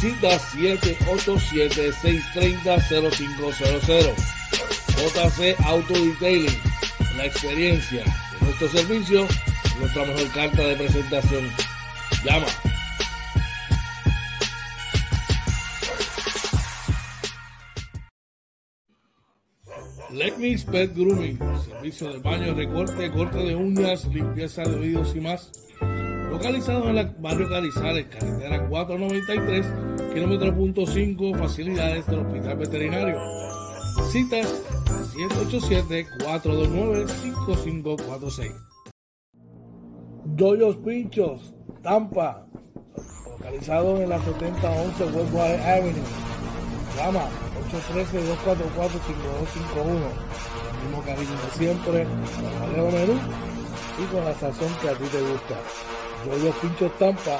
Cita 787-630-0500. JC Auto Detailing, la experiencia de nuestro servicio, nuestra mejor carta de presentación. Llama Let Pet Grooming, servicio de baño, recorte, corte de uñas, limpieza de oídos y más. Localizado en el barrio Carizales, carretera 493, kilómetro punto 5, facilidades del Hospital Veterinario. Citas 787-429-5546. Doyos Pinchos, Tampa, localizado en la 7011 Westwater Avenue. Llama 813-244-5251. El mismo cariño de siempre, con Valero Menú y con la sazón que a ti te gusta. Yo los pincho estampa,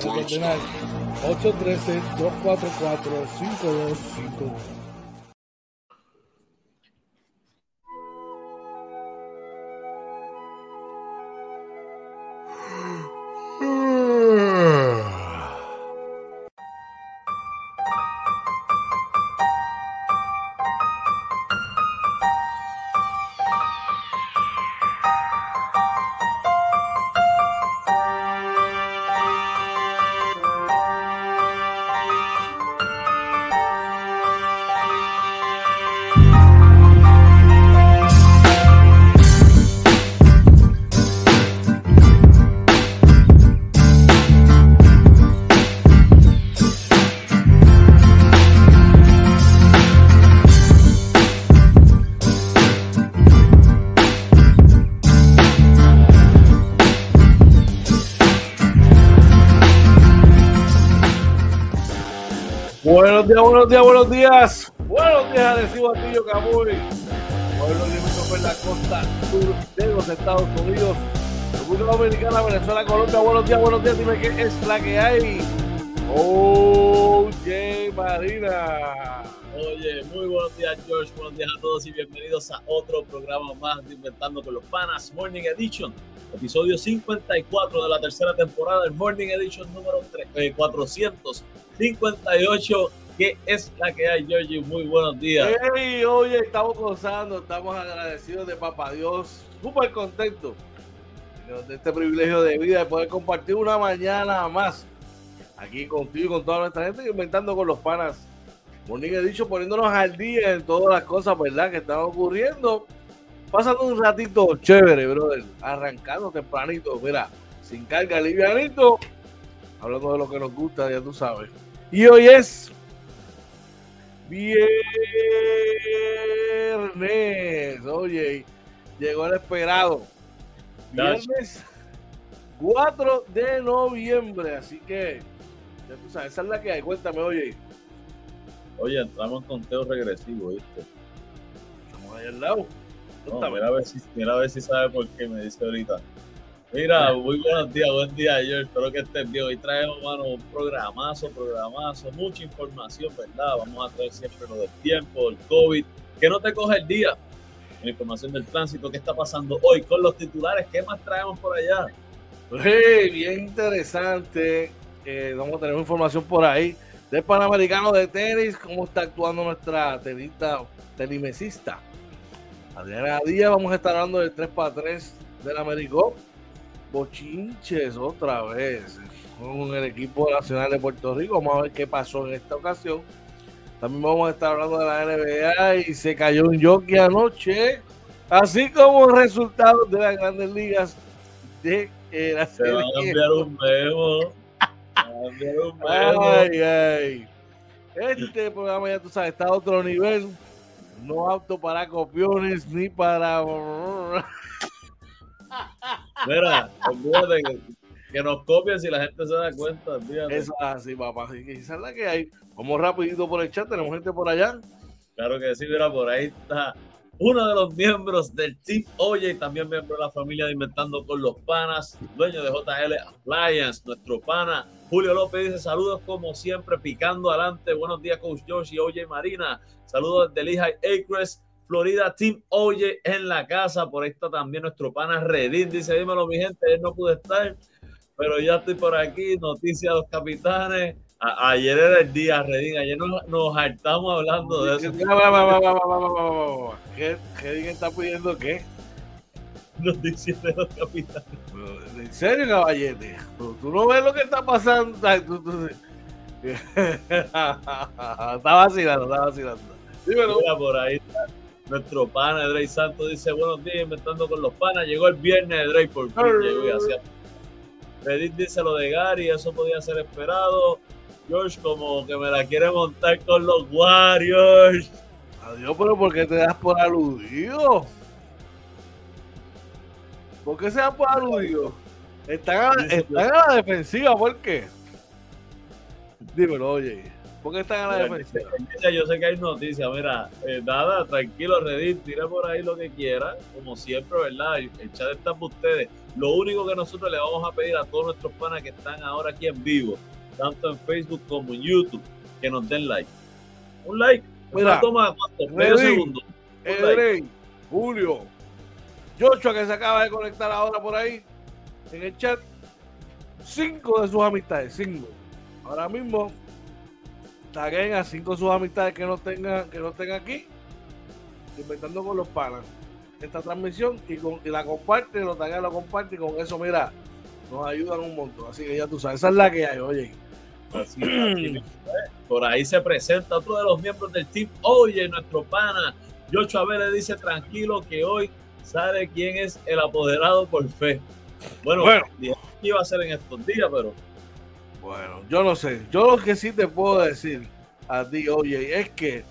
813-244-5251. Buenos días, buenos días, buenos días. Arecibo Atillo Camuy. Pueblo limítrofe en la costa sur de los Estados Unidos. República Dominicana, Venezuela, Colombia. Buenos días, buenos días. Dime qué es la que hay. Oye, Marina. Oye, muy buenos días, George. Buenos días a todos y bienvenidos a otro programa más de Inventando con los Panas Morning Edition. Episodio 54 de la tercera temporada del Morning Edition número 3, eh, 458. ¿Qué es la que hay, Georgie? Muy buenos días. Hey, oye, estamos gozando, estamos agradecidos de Papá Dios, súper contentos de este privilegio de vida de poder compartir una mañana más aquí contigo y con toda nuestra gente inventando con los panas. Morning Edition poniéndonos al día en todas las cosas, ¿verdad? Que están ocurriendo pasando un ratito chévere, brother. Arrancando tempranito, mira, sin carga, livianito. Hablando de lo que nos gusta, ya tú sabes. Y hoy es viernes. Oye, llegó el esperado. Viernes 4 de noviembre. Así que, ya tú sabes, esa es la que hay. Cuéntame, oye. Oye, entramos en conteo regresivo, ¿viste? Estamos ahí al lado. No, mira, a ver si, mira a ver si sabe por qué me dice ahorita. Mira, muy buenos días, buen día, yo espero que estés bien. Hoy traemos, mano, un programazo, programazo, mucha información, ¿verdad? Vamos a traer siempre lo del tiempo, el COVID, que no te coge el día. La información del tránsito, qué está pasando hoy con los titulares, ¿qué más traemos por allá? Hey, bien interesante. Eh, vamos a tener información por ahí del Panamericano de tenis, cómo está actuando nuestra tenista, telimesista. Adriana Díaz, vamos a estar hablando del 3x3 del Americop. Bochinches otra vez. con el equipo nacional de Puerto Rico. Vamos a ver qué pasó en esta ocasión. También vamos a estar hablando de la NBA y se cayó un jockey anoche, así como resultados de las grandes ligas de la Se va a cambiar un memo. Ay, ay. Este programa ya tú sabes, está a otro nivel. No apto para copiones ni para. Mira, olvídate que, que, nos copien si la gente se da cuenta. Olvídate. Eso es así, papá. Así que esa es la que hay. Vamos rapidito por el chat, tenemos gente por allá. Claro que sí, mira, por ahí está uno de los miembros del Team Oye y también miembro de la familia de Inventando con los Panas, dueño de JL Appliance, nuestro pana. Julio López dice saludos como siempre, picando adelante. Buenos días, Coach Josh y Oye Marina. Saludos desde Lehigh Acres, Florida, Team Oye en la casa. Por ahí está también nuestro pana Redín. Dice, dímelo mi gente, él no pude estar, pero ya estoy por aquí. Noticias de los capitanes ayer era el día, Redín. Ayer nos, nos hartamos hablando de eso. ¿Qué, ¿Qué está pidiendo qué? Noticias de los capitanes. ¿En serio, caballete? ¿Tú, no ves lo que está pasando? está vacilando, está vacilando. Dímelo. Mira, por ahí está nuestro pana Drake Santos dice buenos días inventando con los panas llegó el viernes de Drake por fin llegó y hacía Reddit dice lo de Gary eso podía ser esperado George como que me la quiere montar con los Warriors. Adiós, pero ¿por qué te das por aludido? ¿Por qué se dan por aludido? Están a, están a la defensiva, ¿por qué? Dímelo, oye. ¿Por qué están a la defensiva? Yo sé que hay noticias, mira, eh, nada, tranquilo, Reddit, tira por ahí lo que quiera, como siempre, ¿verdad? El chat está para ustedes. Lo único que nosotros le vamos a pedir a todos nuestros panas que están ahora aquí en vivo, tanto en Facebook como en YouTube, que nos den like. Un like. Mira, toma medio segundo. Like. Julio, Joshua que se acaba de conectar ahora por ahí en el chat. Cinco de sus amistades, cinco. Ahora mismo taguen a cinco de sus amistades que no tengan, que no estén aquí, inventando con los panas esta transmisión y, con, y la comparte, lo taguea, lo comparte y con eso, mira, nos ayudan un montón. Así que ya tú sabes, esa es la que hay, oye. por ahí se presenta otro de los miembros del team. Oye, nuestro pana, Yocho le dice tranquilo que hoy sabe quién es el apoderado por fe. Bueno, bueno. ¿qué iba a ser en estos días? Pero. Bueno, yo no sé. Yo lo que sí te puedo decir a ti, oye, es que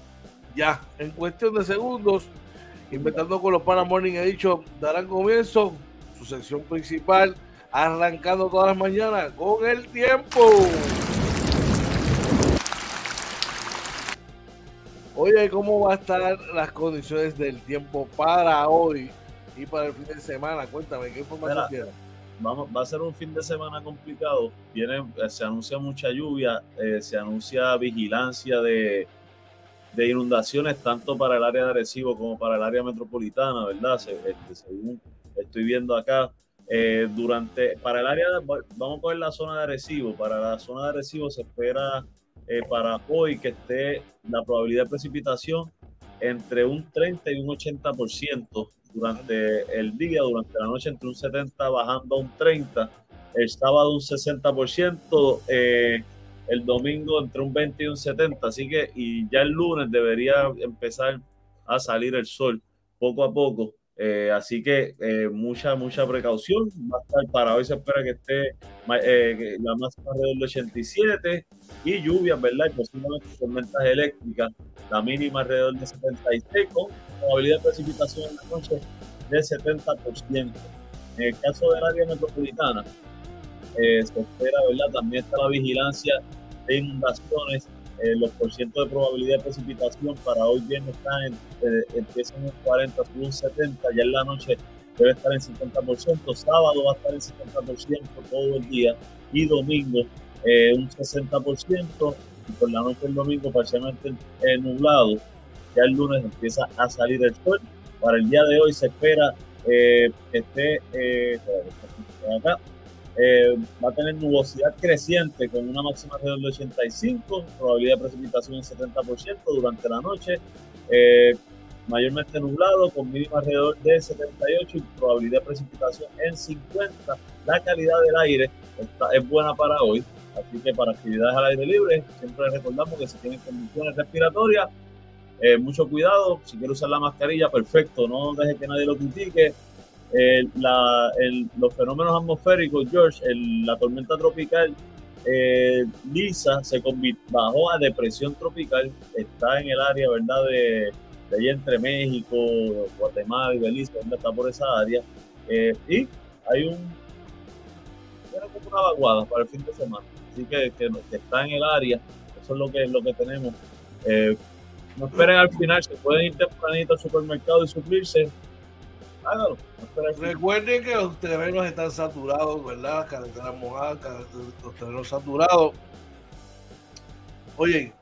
ya, en cuestión de segundos, inventando con los Panas Morning, he dicho, darán comienzo su sección principal, arrancando todas las mañanas con el tiempo. Oye, ¿cómo va a estar las condiciones del tiempo para hoy y para el fin de semana? Cuéntame, ¿qué información tienes? Vamos, va a ser un fin de semana complicado. Viene, eh, se anuncia mucha lluvia, eh, se anuncia vigilancia de, de, inundaciones tanto para el área de Arecibo como para el área metropolitana, ¿verdad? Este, según estoy viendo acá, eh, durante, para el área, vamos a coger la zona de Arecibo, para la zona de Arecibo se espera eh, para hoy que esté la probabilidad de precipitación entre un 30 y un 80% durante el día, durante la noche entre un 70 bajando a un 30, el sábado un 60%, eh, el domingo entre un 20 y un 70, así que y ya el lunes debería empezar a salir el sol poco a poco. Eh, así que eh, mucha, mucha precaución. Para hoy se espera que esté eh, la máxima alrededor del 87 y lluvias, ¿verdad? Y posiblemente tormentas eléctricas, la mínima alrededor de 76 con probabilidad de precipitación en la noche del 70%. En el caso del área metropolitana, se espera, ¿verdad? También está la vigilancia de inundaciones eh, los porcientos de probabilidad de precipitación para hoy viernes están en, eh, empiezan en un 40, un 70, ya en la noche debe estar en 50%, sábado va a estar en 50% todo el día y domingo eh, un 60% y por la noche el domingo parcialmente nublado, ya el lunes empieza a salir el sol. Para el día de hoy se espera esté acá, eh, va a tener nubosidad creciente con una máxima alrededor de 85, probabilidad de precipitación en 70% durante la noche, eh, mayormente nublado con mínima alrededor de 78 y probabilidad de precipitación en 50. La calidad del aire es buena para hoy. Así que para actividades al aire libre, siempre recordamos que si tienen condiciones respiratorias, eh, mucho cuidado. Si quiere usar la mascarilla, perfecto, no deje que nadie lo critique. Los fenómenos atmosféricos, George, la tormenta tropical eh, Lisa se bajó a depresión tropical, está en el área, ¿verdad? De, de allí entre México, Guatemala y Belice, donde está por esa área. Eh, y hay un, era como una vaguada para el fin de semana. Así que, que, está en el área, eso es lo que, lo que tenemos. Eh, no esperen al final, se pueden ir tempranito al supermercado y suplirse Recuerden que los terrenos están saturados, ¿verdad? Carreteras mojadas, los terrenos saturados. Oye,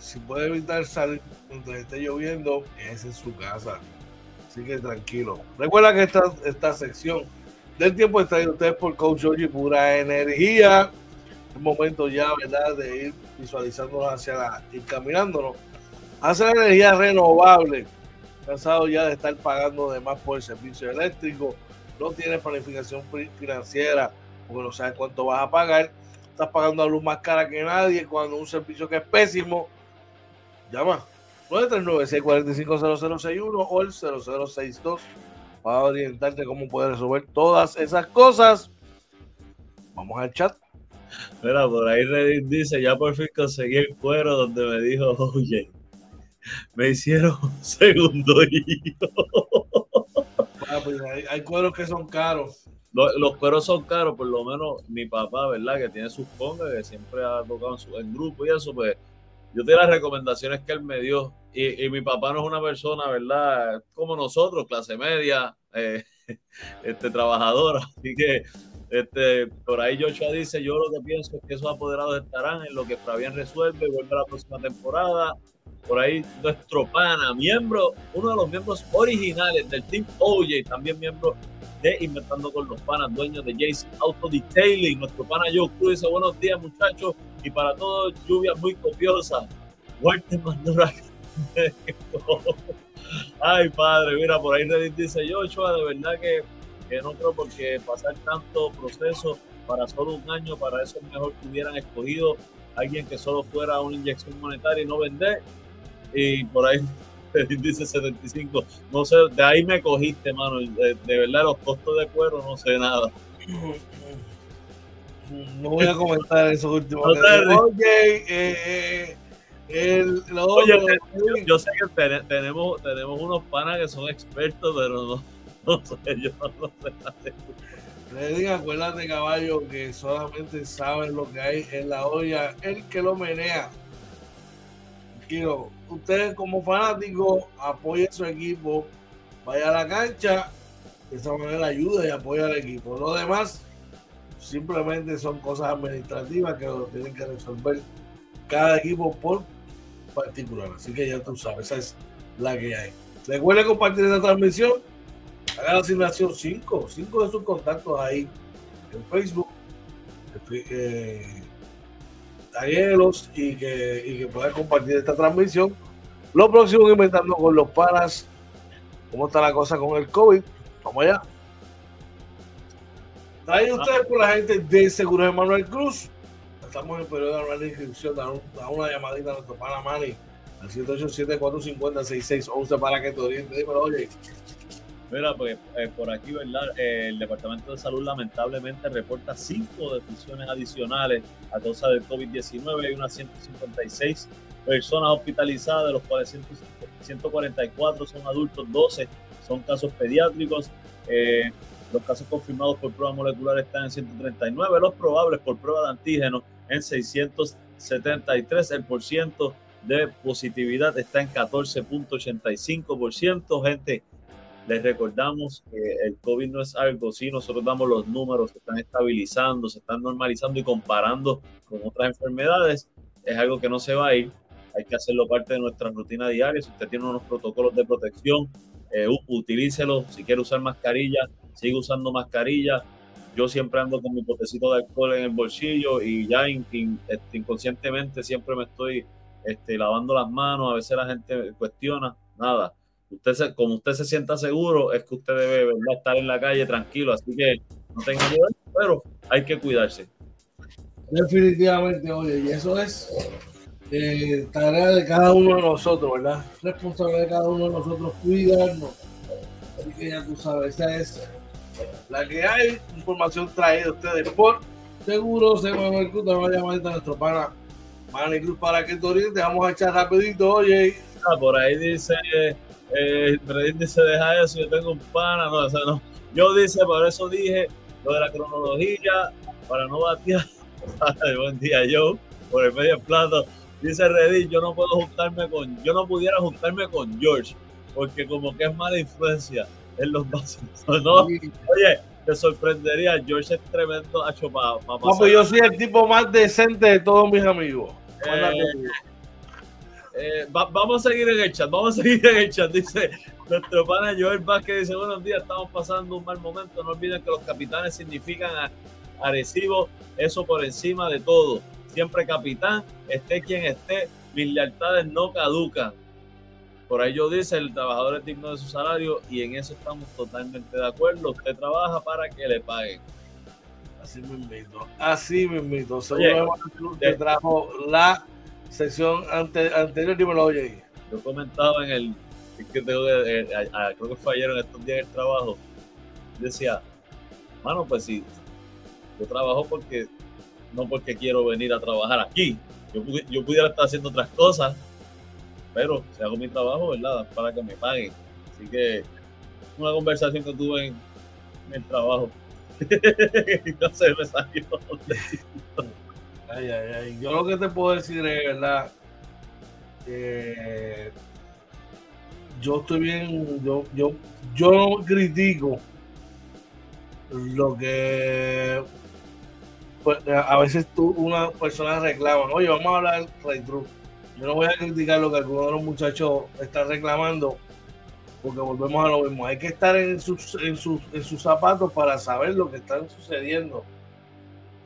si puede evitar salir mientras esté lloviendo, es en su casa. Así que tranquilo. Recuerda que esta, esta sección del tiempo está ahí ustedes por Coach y Pura Energía. Es momento ya, ¿verdad? De ir visualizándonos hacia la, ir caminándonos hacia la energía renovable cansado ya de estar pagando de más por el servicio eléctrico, no tienes planificación financiera porque no sabes cuánto vas a pagar, estás pagando la luz más cara que nadie cuando un servicio que es pésimo, llama 939-645-0061 o el 0062 para orientarte cómo puedes resolver todas esas cosas. Vamos al chat. Mira, por ahí Reddit dice, ya por fin conseguí el cuero donde me dijo, oye, me hicieron segundo hijo. Ah, pues hay, cueros que son caros. Los, cueros son caros, por lo menos mi papá, ¿verdad? Que tiene sus congas, que siempre ha tocado en, su, grupo y eso, pues yo tengo las recomendaciones que él me dio. Y, mi papá no es una persona, ¿verdad? Como nosotros, clase media, eh, este, trabajadora. Así que este, por ahí Joshua dice, yo lo que pienso es que esos apoderados estarán en lo que Fabián resuelve y vuelve a la próxima temporada por ahí nuestro pana, miembro, uno de los miembros originales del Team OJ, también miembro de Inventando con los Panas, dueño de Jace Auto Detailing. Nuestro pana Joe Cruz dice buenos días muchachos y para todos lluvia muy copiosa. Walter Mandora. Ay padre, mira, por ahí Reddit dice Joshua, de verdad que, que no creo porque pasar tanto proceso para solo un año, para eso es mejor que hubieran escogido alguien que solo fuera una inyección monetaria y no vender y por ahí dice 75. No sé, de ahí me cogiste, mano. De, verdad, los costos de cuero no sé nada. No voy a comentar esos últimos. Oye, eh, el, Oye, yo, sé que tenemos, tenemos unos panas que son expertos, pero no, sé, yo no sé. Le diga, acuérdate, caballo, que solamente saben lo que hay en la olla, el que lo menea quiero, ustedes como fanáticos apoyen su equipo, vaya a la cancha, de esa manera ayuda y apoya al equipo. Lo demás simplemente son cosas administrativas que lo tienen que resolver cada equipo por particular. Así que ya tú sabes, esa es la que hay. Recuerden compartir esta transmisión. Haga la asignación 5, 5 de sus contactos ahí en Facebook. Eh, taguelos y que, y que puedan compartir esta transmisión. Lo próximo inventando con los panas. ¿Cómo está la cosa con el COVID? Vamos allá. Traen ustedes por la gente de Seguros Manuel Cruz. Estamos en el periodo de inscripción. Da, una llamadita a nuestro pana Manny al 787-450-6611 para que te oriente. Dímelo, oye. Mira, pues eh, por aquí. Eh, el Departamento de Salud lamentablemente reporta cinco defunciones adicionales a causa del COVID-19. Hay unas 156 personas hospitalizadas, de los cuales 144 son adultos, 12 son casos pediátricos. Eh, los casos confirmados por prueba molecular están en 139, los probables por prueba de antígeno en 673. El porciento de positividad está en 14.85%. Gente, les recordamos que el COVID no es algo, sí, nosotros damos los números, se están estabilizando, se están normalizando y comparando con otras enfermedades, es algo que no se va a ir, hay que hacerlo parte de nuestra rutina diaria, si usted tiene unos protocolos de protección, eh, utilícelos, si quiere usar mascarilla, sigue usando mascarilla, yo siempre ando con mi potecito de alcohol en el bolsillo y ya este, inconscientemente siempre me estoy este, lavando las manos, a veces la gente cuestiona, nada, usted como usted se sienta seguro, es que usted debe estar en la calle tranquilo, así que no tenga miedo, pero hay que cuidarse. Definitivamente, oye, y eso es eh, tarea de cada uno de nosotros, ¿verdad? Responsabilidad de cada uno de nosotros cuidarnos. Así que ya tú sabes, esa es la que hay. Información traída a ustedes por Seguro se va a llamar a nuestro pana Manny Cruz para que te oriente. Vamos a echar rapidito, oye. Ah, por ahí dice, eh, dice, deja eso, yo tengo un pana, no, o sea, no. Yo dice, por eso dije lo de la cronología, para no batear. Buen día, yo, por el medio plato. Dice Reddit, yo no puedo juntarme con, yo no pudiera juntarme con George, porque como que es mala influencia en los vasos. ¿no? Oye, te sorprendería, George es tremendo a para pa no, pues yo soy el tipo más decente de todos mis amigos. Eh, eh, vamos a seguir en el chat, vamos a seguir en el chat. Dice nuestro pana Joel Vázquez, dice buenos días, estamos pasando un mal momento, no olviden que los capitanes significan agresivo, eso por encima de todo siempre capitán, esté quien esté, mis lealtades no caducan. Por ello dice, el trabajador es digno de su salario y en eso estamos totalmente de acuerdo. Usted trabaja para que le paguen. Así me invito. Así me invito. Seguro que trajo la sesión ante, anterior, dímelo, oye. Yo comentaba en el, que tengo, eh, creo que fue ayer en estos días del trabajo, decía, mano, pues sí, yo trabajo porque no porque quiero venir a trabajar aquí. Yo, yo pudiera estar haciendo otras cosas, pero si hago mi trabajo, ¿verdad? Para que me paguen. Así que una conversación que tuve en, el trabajo. no sé, me salió. ay, ay, ay. Yo lo que te puedo decir es, ¿verdad? yo estoy bien, yo, yo, yo critico lo que pues, a veces tú, una persona reclama, oye, vamos a hablar del. Yo no voy a criticar lo que algunos de los muchachos están reclamando, porque volvemos a lo mismo. Hay que estar en sus, en sus, en sus zapatos para saber lo que está sucediendo.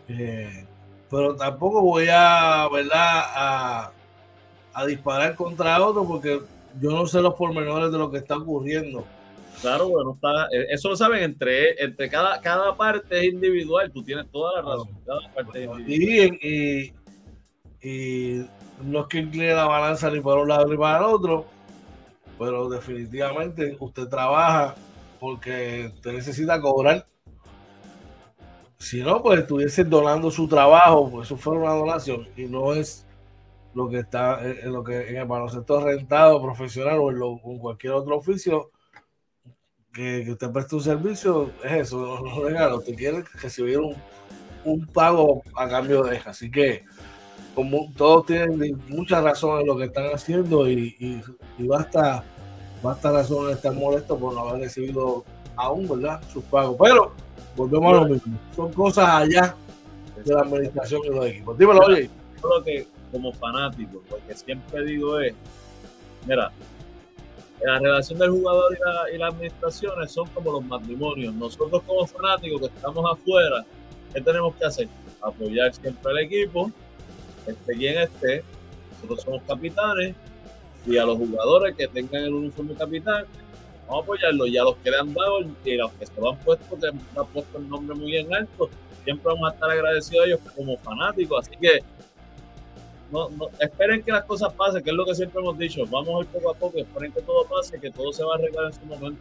Eh, pero tampoco voy a, ¿verdad? A, a disparar contra otro porque yo no sé los pormenores de lo que está ocurriendo. Claro, bueno, está, eh, eso lo saben entre, entre cada, cada parte es individual, tú tienes toda la razón. Cada parte y, y, no es que incline la balanza ni para un lado ni para el otro, pero definitivamente usted trabaja porque usted necesita cobrar. Si no, pues estuviese donando su trabajo, pues eso fuera una donación y no es lo que está en, lo que en el baloncesto rentado profesional o en cualquier otro oficio que, usted preste un servicio, es eso, los regalos. Usted quiere recibir un, un pago a cambio de eso. Así que, como todos tienen muchas razones en lo que están haciendo y, y, basta, basta razón de estar molesto por no haber recibido aún, ¿verdad? Sus pagos. Pero volvemos a lo mismo. Son cosas allá de la administración y los equipos. Dímelo, oye. Yo que como fanático, lo que siempre digo es, mira, la relación del jugador y la, administración son como los matrimonios. Nosotros como fanáticos que estamos afuera, ¿qué tenemos que hacer? Apoyar siempre al equipo, esté quien esté. Nosotros somos capitanes y a los jugadores que tengan el uniforme capitán, vamos a apoyarlos. Y a los que le han dado y a los que se lo han puesto, que han puesto el nombre muy en alto, siempre vamos a estar agradecidos a ellos como fanáticos. Así que no, no, esperen que las cosas pasen, que es lo que siempre hemos dicho. Vamos a ir poco a poco, esperen que todo pase, que todo se va a arreglar en su momento.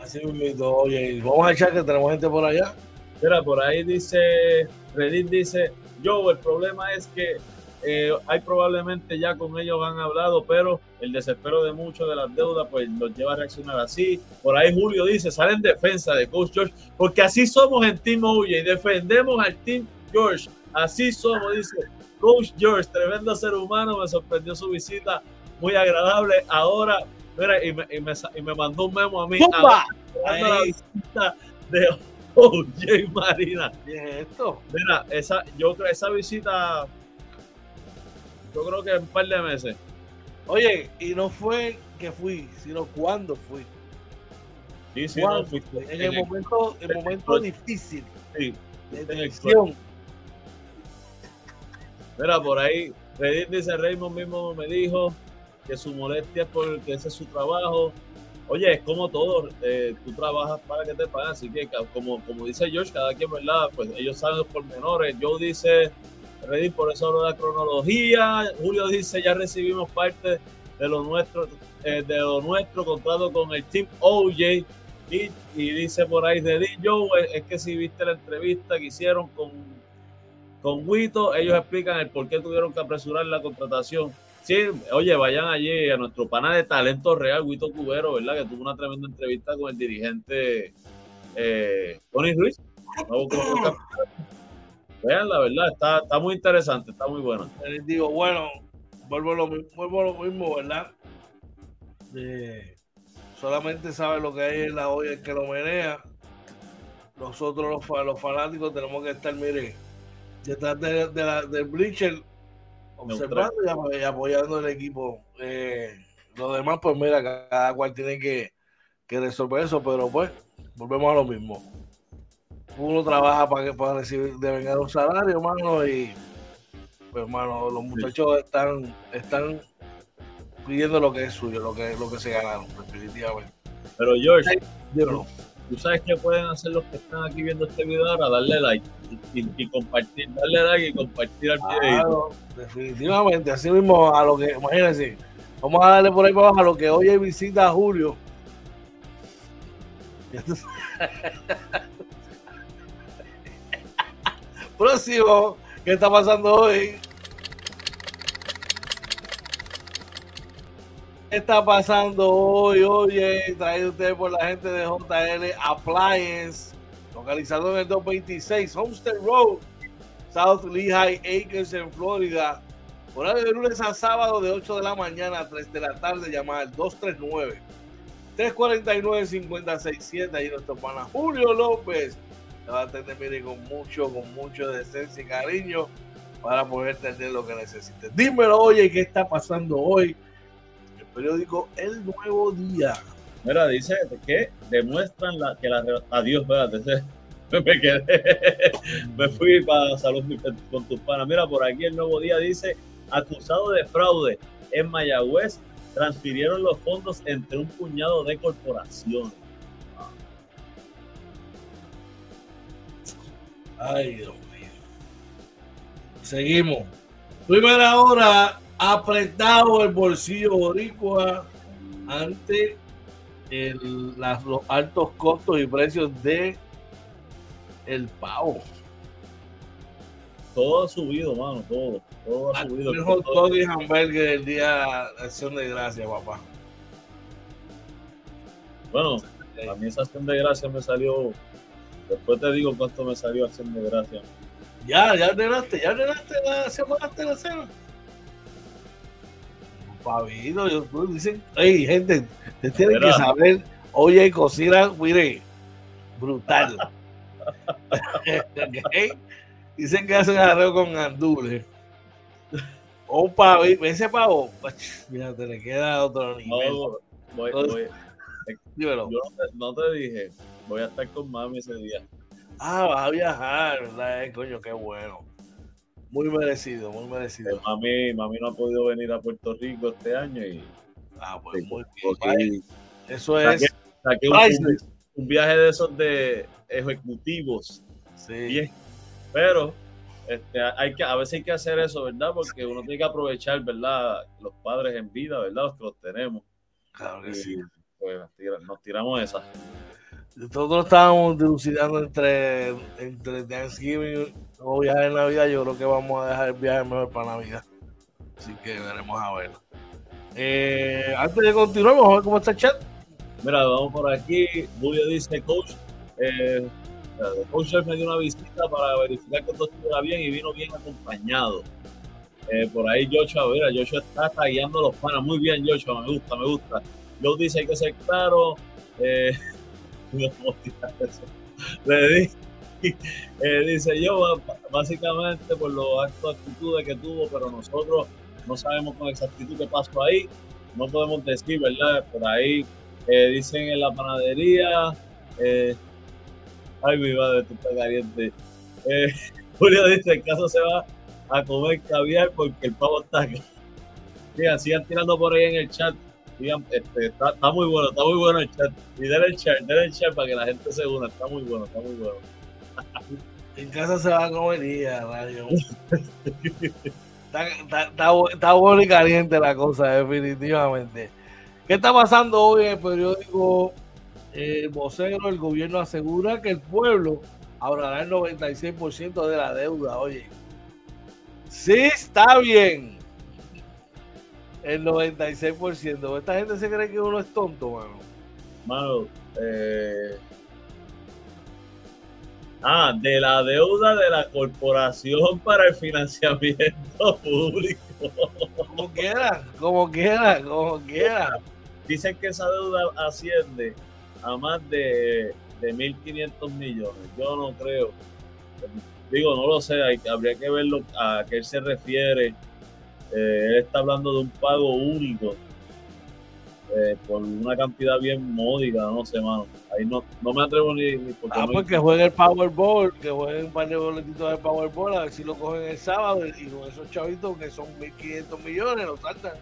Así mismo, oye, vamos a echar que tenemos gente por allá. Mira, por ahí dice, Reddit dice, yo, el problema es que eh, hay probablemente ya con ellos han hablado, pero el desespero de muchos de las deudas pues los lleva a reaccionar así. Por ahí Julio dice, sale en defensa de Coach George, porque así somos en Team y defendemos al Team George. Así somos, dice Coach George, tremendo ser humano, me sorprendió su visita, muy agradable. Ahora, mira, y me, y me, y me mandó un memo a mí. A, la visita de OJ Marina. ¿Qué es esto? Mira, esa, yo creo esa visita, yo creo que en un par de meses. Oye, y no fue que fui, sino cuándo fui. Sí, sí, no, fui, en, el momento, el momento difícil. Sí, de decisión Mira, por ahí, Reddit dice, Raymond mismo me dijo que su molestia es porque ese es su trabajo oye, es como todo, eh, tú trabajas para que te paguen, así que como, como dice George, cada quien, ¿verdad? Pues ellos saben los pormenores. Joe dice, Ready, por eso de la cronología. Julio dice, ya recibimos parte de lo nuestro, eh, de lo nuestro contrato con el Team OJ. Y, dice por ahí de Joe, es que si viste la entrevista que hicieron con, con Wito, ellos explican el por qué tuvieron que apresurar la contratación Sí, oye, vayan allí a nuestro pana de talento real, Huito Cubero, ¿verdad? Que tuvo una tremenda entrevista con el dirigente eh, Tony Ruiz. Vean, la verdad, está, está muy interesante, está muy bueno. Digo, bueno, vuelvo a lo, vuelvo lo mismo, ¿verdad? solamente sabe lo que hay en la olla el que lo menea. Nosotros los, los fanáticos tenemos que estar, mire, detrás de, de la, del bleacher observando y apoyando el equipo. Eh, lo demás, pues mira, cada cual tiene que, resolver eso, pero pues volvemos a lo mismo. Uno trabaja para, que, para recibir, de vengar un salario, hermano, y pues, hermano, los muchachos están, están pidiendo lo que es suyo, lo que, lo que se ganaron, definitivamente. Pero George, tú sabes que pueden hacer los que están aquí viendo este video ahora, darle like y, compartir, darle like y compartir al video. definitivamente, así mismo a lo que, imagínense, vamos a darle por ahí para abajo a lo que hoy visita a Julio. Próximo, ¿qué está pasando hoy? está pasando hoy? Oye, traído ustedes por la gente de JL Appliance, localizado en el 226 Homestead Road, South Lehigh Acres en Florida. Horario de lunes a sábado de 8 de la mañana a 3 de la tarde, llamada al 239 349 567 Ahí nuestro pana Julio López. Va a atender, mire, con mucho, con mucho decencia y cariño para poder tener lo que necesites. Dímelo, oye, ¿qué está pasando hoy? periódico El Nuevo Día. Mira, dice que demuestran la, que la... Adiós, espérate, me quedé, me fui para salud con tus panas. Mira, por aquí el Nuevo Día dice, acusado de fraude en Mayagüez, transfirieron los fondos entre un puñado de corporaciones. Ay, Dios mío. Seguimos. Primera hora, apretado el bolsillo boricua ante los altos costos y precios de el pavo. Todo ha subido, mano, todo. Todo ha subido. Mejor todo y hamburger el día de acción de gracia, papá. Bueno, a mí esa acción de gracia me salió. Después te digo cuánto me salió acción de gracia. Ya, ya ordenaste, ya ordenaste la semana cena. Pavito, yo, dicen, hey, gente, ustedes tienen que saber, oye, cocina, mire, brutal. Dicen que hacen arreo con andules. O pavo, ese pavo, mira, te le queda otro nivel. No, voy, voy, Yo no te, no te, dije, voy a estar con mami ese día. Ah, vas a viajar, ¿verdad? Eh, coño, qué bueno. Muy merecido, muy merecido. mami, mami no ha podido venir a Puerto Rico este año y. Ah, pues muy bien. Eso es. un, viaje de esos de ejecutivos. Sí. Bien. Pero este, hay que, a veces hay que hacer eso, ¿verdad? Porque uno tiene que aprovechar, ¿verdad? Los padres en vida, ¿verdad? Los que los tenemos. Claro que sí. Pues nos tiramos esa. Nosotros estábamos dilucidando entre, entre Thanksgiving o viaje de Navidad. Yo creo que vamos a dejar el viaje mejor para Navidad. Así que veremos a ver. Eh, antes de continuar, vamos a ver cómo está el chat. Mira, vamos por aquí. Julio dice, coach, eh, el coach me dio una visita para verificar que todo estuviera bien y vino bien acompañado. Eh, por ahí Joshua, mira, Joshua está guiando los panas. Muy bien, Joshua, me gusta, me gusta. Joe dice hay que ser claro. Eh, Le eh, dice yo, básicamente por los actos de actitudes que tuvo, pero nosotros no sabemos con exactitud qué pasó ahí. No podemos decir, ¿verdad? Por ahí eh, dicen en la panadería. Eh, ay, mi madre, tú estás caliente. Julio dice: el caso se va a comer caviar porque el pavo está acá. sigan tirando por ahí en el chat Este, está, muy bueno, está muy bueno el chat. Y denle el chat, denle el chat para que la gente se una. Está muy bueno, está muy bueno. En casa se va a comer radio. está, está, está, bueno y caliente la cosa, definitivamente. ¿Qué está pasando hoy en el periódico El Vocero? El gobierno asegura que el pueblo ahorrará el 96% de la deuda. Oye, sí está bien. El 96%. Esta gente se cree que uno es tonto, mano. Mano, eh, Ah, de la deuda de la corporación para el financiamiento público. Como quiera, como quiera, como quiera. Dicen que esa deuda asciende a más de, de 1.500 millones. Yo no creo. Digo, no lo sé, hay, habría que verlo a qué él se refiere. Eh, él está hablando de un pago único eh, por una cantidad bien módica, no sé, mano. Ahí no, no me atrevo ni, ni porque Ah, pues que juegue el Powerball, que juegue un par de boletitos de Powerball, a ver si lo cogen el sábado y con esos chavitos que son 1.500 millones, lo saltan.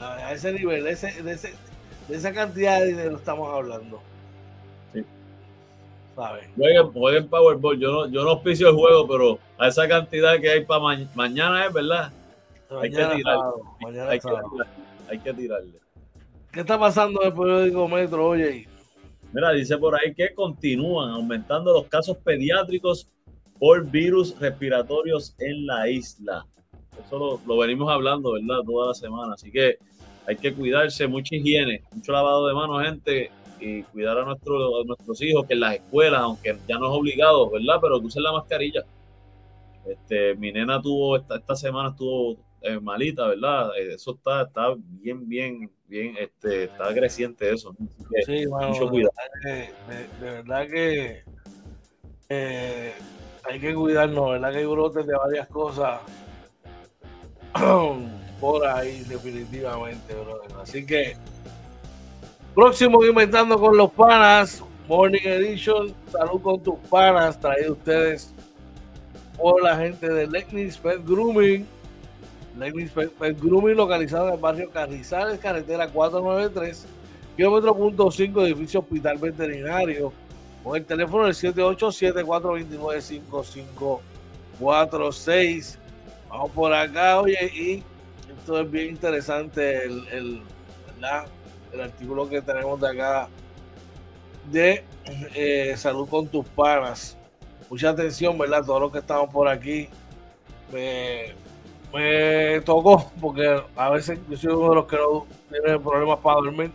A ese nivel, de, ese, de, ese, de esa cantidad de dinero estamos hablando. ¿Sabes? Jueguen, jueguen Powerball. Yo no, yo no auspicio el juego, pero a esa cantidad que hay para ma mañana es verdad hay, que tirarle, hay, que tirarle, ¿Qué está pasando en el periódico Metro, oye? Mira, dice por ahí que continúan aumentando los casos pediátricos por virus respiratorios en la isla. Eso lo, venimos hablando, ¿verdad? Toda la semana. Así que hay que cuidarse, mucha higiene, mucho lavado de manos, gente, y cuidar a, nuestro, a nuestros hijos, que en las escuelas, aunque ya no es obligado, ¿verdad? Pero que usen la mascarilla. Este, mi nena tuvo, esta, esta semana estuvo eh, malita, ¿verdad? Eh, eso está, está bien, bien, bien, este, está creciente eso. sí, mucho cuidado. De, verdad que eh, hay que cuidarnos, ¿verdad? Que hay brotes de varias cosas por ahí, definitivamente, brother. Así que, próximo Inventando con los Panas, Morning Edition, salud con tus panas, traído ustedes por la gente de Lexnis Pet Grooming. El grooming localizado en el barrio Carrizales, carretera 493, kilómetro punto 5, edificio Hospital Veterinario, con el teléfono del 787-429-5546. Vamos por acá, oye, y esto es bien interesante, el, el, el artículo que tenemos de acá de eh, Salud con tus panas. Mucha atención, ¿verdad? Todos los que estamos por aquí. Me, me tocó, porque a veces yo uno de los que no tiene problemas para dormir.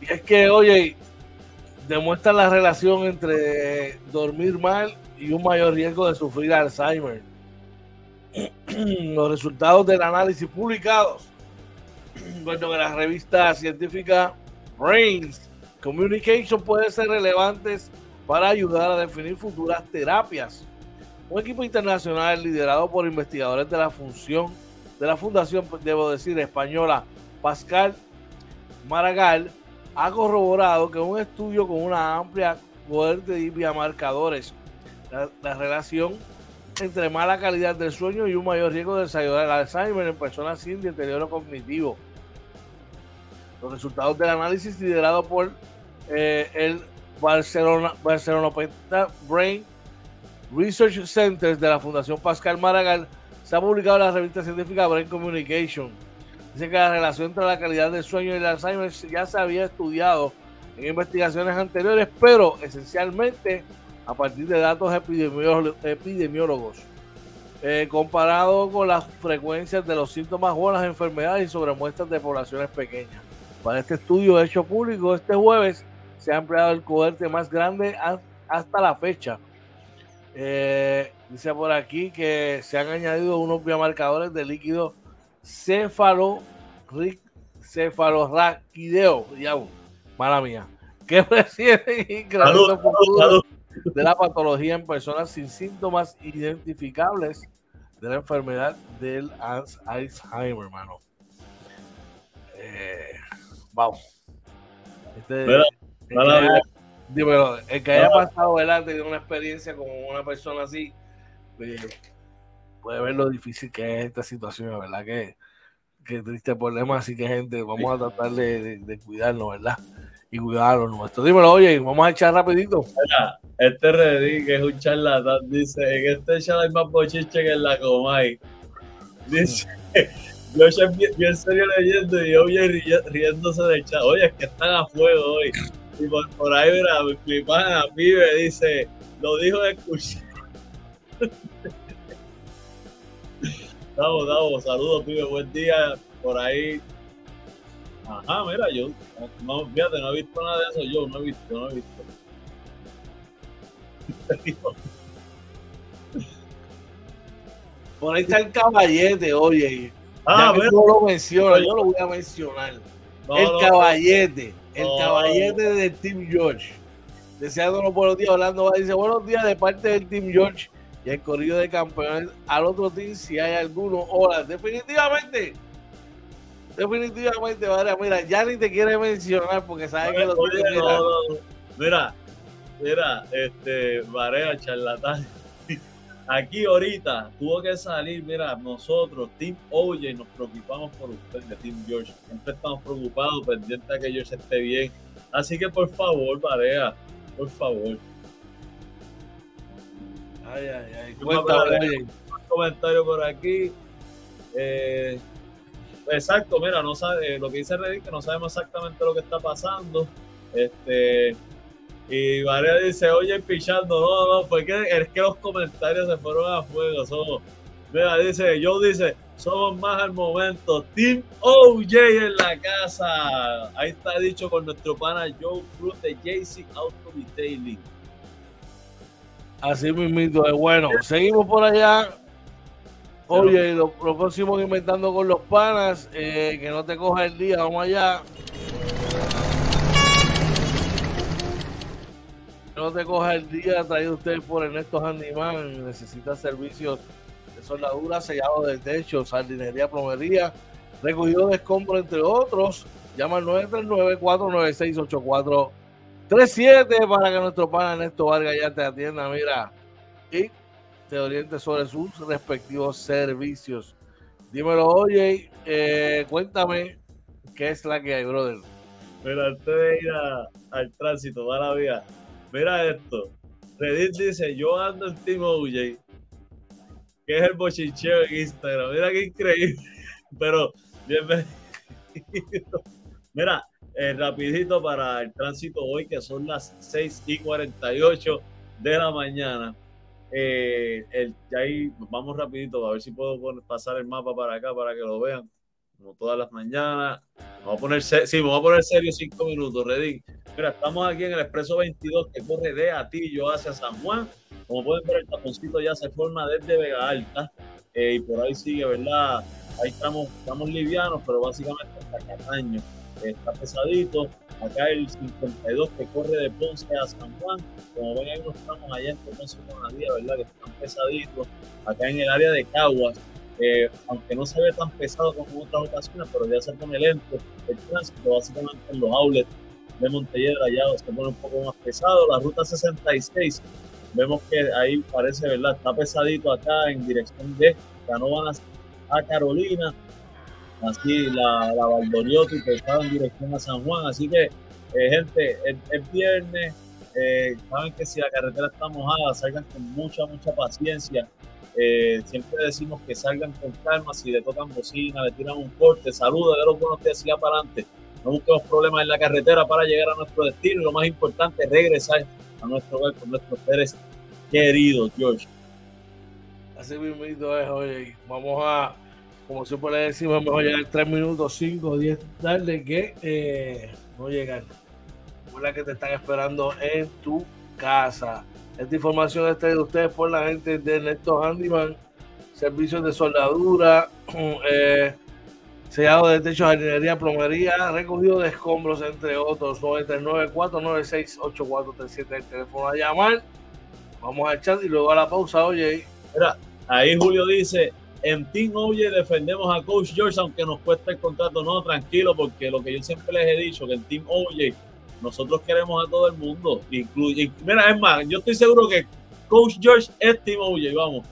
Y es que, oye, demuestra la relación entre dormir mal y un mayor riesgo de sufrir Alzheimer. Los resultados del análisis publicados bueno, en la revista científica Brains Communication pueden ser relevantes para ayudar a definir futuras terapias un equipo internacional liderado por investigadores de la función de la Fundación, debo decir, española Pascal Maragall, ha corroborado que un estudio con una amplia cohorte de biomarcadores, la, la, relación entre mala calidad del sueño y un mayor riesgo de desarrollar Alzheimer en personas sin deterioro cognitivo. Los resultados del análisis liderado por eh, el Barcelona, Barcelona Brain Research Centers de la Fundación Pascal Maragall se ha publicado en la revista científica Brain Communication. Dice que la relación entre la calidad del sueño y el Alzheimer ya se había estudiado en investigaciones anteriores, pero esencialmente a partir de datos epidemiólogos, eh, comparado con las frecuencias de los síntomas o las enfermedades y sobre muestras de poblaciones pequeñas. Para este estudio hecho público este jueves, se ha empleado el cohorte más grande hasta la fecha, eh, dice por aquí que se han añadido unos biomarcadores de líquido cefalo, cefalorraquideo, mala mía, que preside incremento futuro de la patología en personas sin síntomas identificables de la enfermedad del Alzheimer, hermano. Vamos. Este, Dímelo, el que haya pasado, ¿verdad? Tenido una experiencia con una persona así, pues, puede ver lo difícil que es esta situación, ¿verdad? Que qué triste problema, así que gente, vamos a tratar de, cuidarnos, ¿verdad? Y cuidarnos nuestro. Dímelo, oye, vamos a echar rapidito. Mira, este Reddy, que es un charlatán, dice, en este chat hay más bochiche que en la Comay. Dice, yo es bien, bien, serio leyendo y oye riéndose del chat. Oye, es que están a fuego hoy. Y por, ahí, mira, mi pana, pibe, dice, lo dijo de escuchar. Davo, Davo, saludos, pibe, buen día. Por ahí. Ajá, mira, yo, no, fíjate, no he visto nada de eso, yo no he visto, no he visto. Por ahí está el caballete, oye. Ah, ya no lo menciona, yo lo voy a mencionar. el caballete, el caballete del Team George. Deseándonos buenos días, Orlando dice buenos días de parte del Team George y el corrido de campeones al otro team si hay alguno. Hola, definitivamente, definitivamente, mira, ya ni te quiere mencionar porque sabe que lo tiene. Mira, mira, este, Varea, charlatán. Aquí ahorita tuvo que salir, mira, nosotros, Team Oye, nos preocupamos por usted, de Team George. Siempre estamos preocupados, pendientes de que George esté bien. Así que por favor, Varea, por favor, Ay, ay, ay. un comentario por aquí. Eh, exacto, mira, no sabe, lo que dice Reddit que no sabemos exactamente lo que está pasando. Este, y Varea dice, oye, pichando, no, no, fue que es que los comentarios se fueron a fuego. Somos, mira, dice, yo dice, somos más al momento. Team OJ en la casa. Ahí está dicho con nuestro pana Joe Cruz de JC Auto Detailing. Así mismo es bueno. Seguimos por allá. Oye, lo, próximo inventando con los panas. Eh, que no te coja el día. Vamos allá. No te coja el día. Traído usted por Ernesto Handyman. Necesita servicios de soldadura, sellado de techo, sardinería, plomería, recogido de escombro, entre otros. Llama al 939 496 84 3-7 para que nuestro pana Ernesto Vargas ya te atienda, mira, y te oriente sobre sus respectivos servicios. Dímelo, oye, eh, cuéntame qué es la que hay, brother. Mira, antes de ir al tránsito, va la vida. Mira esto. Reddit dice, yo ando en Team OJ, que es el bochincheo en Instagram. Mira qué increíble. Pero, bienvenido. Mira, eh, rapidito para el tránsito hoy, que son las 6 y 48 de la mañana. Eh, el, ahí vamos rapidito a ver si puedo pasar el mapa para acá para que lo vean, como todas las mañanas. Vamos a poner, sí, vamos a poner serio cinco minutos, ready. Mira, estamos aquí en el Expreso 22 que corre de Atillo hacia San Juan. Como pueden ver, el taponcito ya se forma desde Vega Alta eh, y por ahí sigue, ¿verdad? Ahí estamos, estamos livianos, pero básicamente hasta Cataño está pesadito. Acá el 52 que corre de Ponce a San Juan. Como ven, ahí nos estamos allá en Ponce con día, ¿verdad? Que están pesaditos. Acá en el área de Caguas, eh, aunque no se ve tan pesado como en otras ocasiones, pero ya se pone lento el tránsito, básicamente en los outlets de Montelledra ya se pone un poco más pesado. La ruta 66, vemos que ahí parece, ¿verdad? Está pesadito acá en dirección de Canóvanas a Carolina así la, la Valdoriotti que estaba en dirección a San Juan. Así que, eh, gente, es, viernes, eh, saben que si la carretera está mojada, salgan con mucha, mucha paciencia. Eh, siempre decimos que salgan con calma, si le tocan bocina, le tiran un corte, saluda, de los buenos días y para adelante. No busquemos problemas en la carretera para llegar a nuestro destino. Lo más importante es regresar a nuestro hogar con nuestros seres queridos, George. Así mismo es, oye, vamos a como siempre le decimos, mejor llegar 3 minutos, 5, 10 tarde que eh, no llegar. Recuerda que te están esperando en tu casa. Esta información está de ustedes por la gente de Neto Handyman, servicios de soldadura, eh, sellado de techo, jardinería, plomería, recogido de escombros, entre otros. 939-496-8437 el teléfono a llamar. Vamos al chat y luego a la pausa. Oye, mira, ahí Julio dice: en Team Oye defendemos a Coach George, aunque nos cueste el contrato. No, tranquilo, porque lo que yo siempre les he dicho, que en Team Oye nosotros queremos a todo el mundo. Incluye, mira, es más, yo estoy seguro que Coach George es Team Oye, vamos.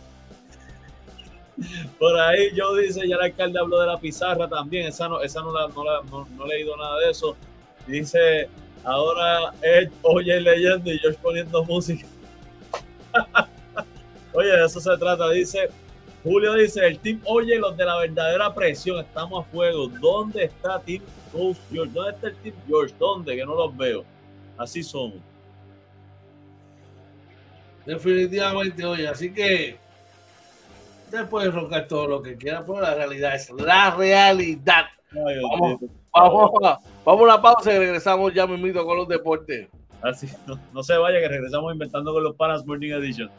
Por ahí yo dice, ya el alcalde habló de la pizarra también, esa no, esa no, la, no, la, no, no he leído nada de eso. Dice, ahora es Oye leyendo y George poniendo música. Oye, de eso se trata. Dice, Julio dice, el team Oye, los de la verdadera presión, estamos a fuego. ¿Dónde está Team Ghost George? ¿Dónde está el Team George? ¿Dónde? Que no los veo. Así somos. Definitivamente, oye, así que usted puede roncar todo lo que quiera, pero la realidad es la realidad. Ay, Vamos, vamos, a, vamos a la pausa y regresamos ya mismito con los deportes. Así, no, no se vaya que regresamos inventando con los Panas Morning Edition.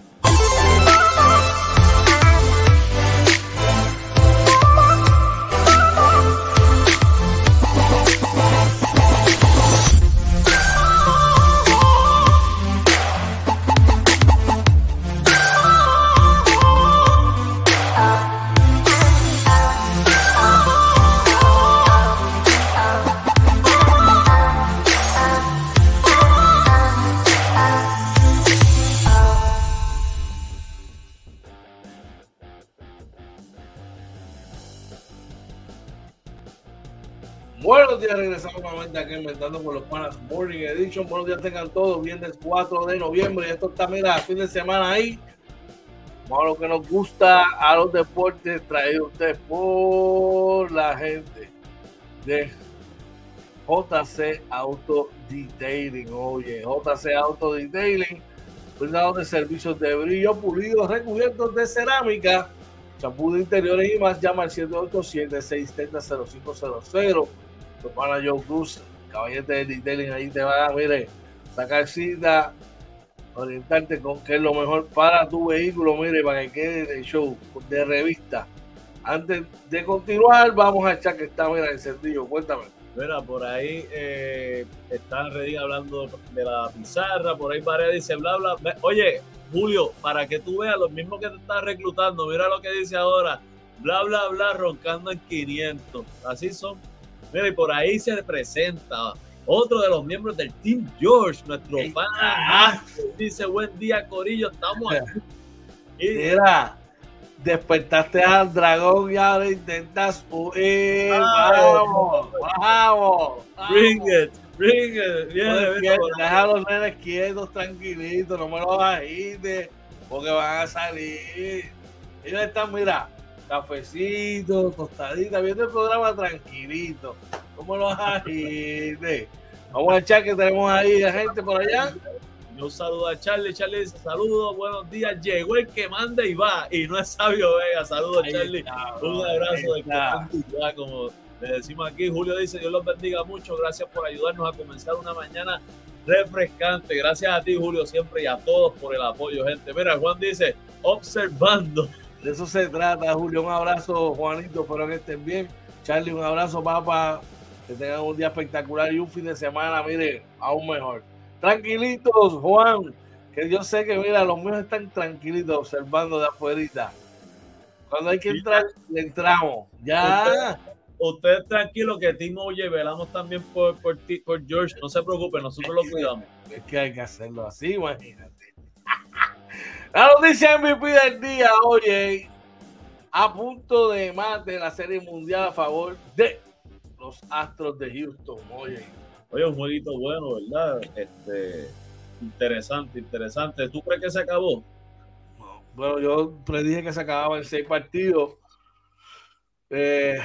Regresamos nuevamente aquí inventando con los panas Morning Edition. Buenos días tengan todos, viernes 4 de noviembre. Esto está, mira, fin de semana ahí. Vamos a lo que nos gusta, a los deportes traídos ustedes por la gente de JC Auto Detailing. Oye, JC Auto Detailing, brindador de servicios de brillo, pulidos, recubiertos de cerámica, champú de interiores y más. Llama al 787-630-0500. Tu pana Joe Cruz, caballete de detailing, ahí te va mire, sacar cita, orientarte con qué es lo mejor para tu vehículo, mire, para que quede de show, de revista. Antes de continuar, vamos a echar que está, mira, encendido, cuéntame. Mira, por ahí eh, están Redín hablando de la pizarra, por ahí Pared dice bla, bla. Oye, Julio, para que tú veas los mismos que te están reclutando, mira lo que dice ahora, bla, bla, bla, roncando en 500. Así son. Mira, y por ahí se presenta otro de los miembros del Team George, nuestro Ey, pana. ah. Dice, buen día, Corillo, estamos aquí. Y- Mira, despertaste al dragón y ahora intentas huir. Vamos. Vamos. Bring it, bring it. Viene, viene. Deja a los nenes quietos, tranquilitos, no me los agites, porque van a salir. Ellos están, mira, cafecito, tostadita, viendo el programa tranquilito. No me los agites. Vamos a echar que tenemos ahí a gente por allá. Yo saludo a Charlie. Charlie dice: Saludos, buenos días. Llegó el que manda y va. Y no es Sabio Vega. Saludos, Ahí Charlie. está, Un abrazo de que está. manda y va, como le decimos aquí. Julio dice: Dios los bendiga mucho. Gracias por ayudarnos a comenzar una mañana refrescante. Gracias a ti, Julio, siempre y a todos por el apoyo, gente. Mira, Juan dice: Observando. De eso se trata, Julio. Un abrazo, Juanito. Espero que estén bien. Charlie, un abrazo, papá. Que tengan un día espectacular y un fin de semana, mire, aún mejor. Tranquilitos, Juan. Que yo sé que, mira, los míos están tranquilitos observando de afuera. Cuando hay que entrar, le entramos. Ya. Ustedes tranquilos que Timo Oye, velamos también por, por, ti- por George. No se preocupen, nosotros lo cuidamos. Es que hay que hacerlo así, imagínate. La noticia MVP del día, oye, a punto de más de la Serie Mundial a favor de los Astros de Houston, oye. Oye, un jueguito bueno, ¿verdad? Este, interesante, interesante. ¿Tú crees que se acabó? Bueno, yo predije que se acababa en seis partidos. Eh,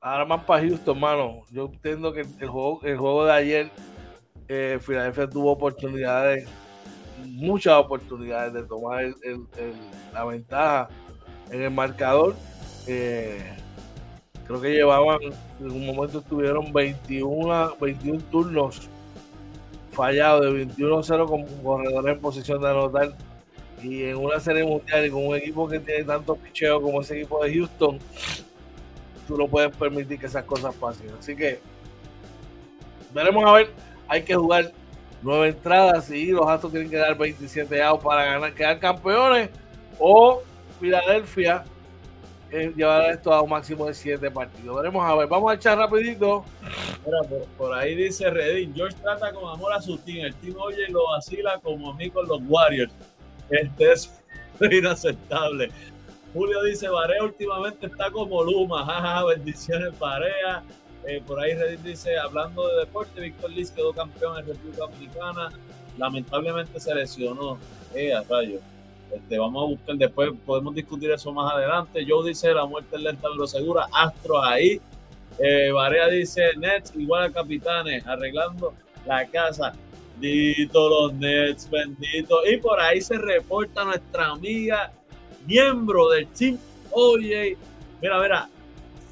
ahora más para Houston, mano. Yo entiendo que el juego, el juego de ayer, eh, Filadelfia tuvo oportunidades, muchas oportunidades de tomar el- la ventaja en el marcador. Eh, creo que llevaban, en un momento estuvieron 21, 21 turnos fallados, de 21-0 con corredores en posición de anotar y en una serie mundial y con un equipo que tiene tanto picheo como ese equipo de Houston, tú no puedes permitir que esas cosas pasen. Así que veremos a ver, hay que jugar nueve entradas y los Astros tienen que dar 27 outs para ganar, quedar campeones o Filadelfia eh, llevar esto a un máximo de 7 partidos. Veremos a ver, vamos a echar rapidito. Por, ahí dice Redín, George trata con amor a su team. El team oye lo vacila como a mí los Warriors. Este es inaceptable. Julio dice, Barea últimamente está como Luma, bendiciones Barea. Eh, por ahí Reddit dice, hablando de deporte, Víctor Liz quedó campeón en República Dominicana. Lamentablemente se lesionó. Eh, a rayo. Este, vamos a buscar después, podemos discutir eso más adelante. Joe dice, la muerte es lenta pero segura. Astro ahí. Eh, Barea dice, Nets igual a Capitanes, arreglando la casa. Bendito los Nets, bendito. Y por ahí se reporta nuestra amiga, miembro del Team Oye. Mira, mira,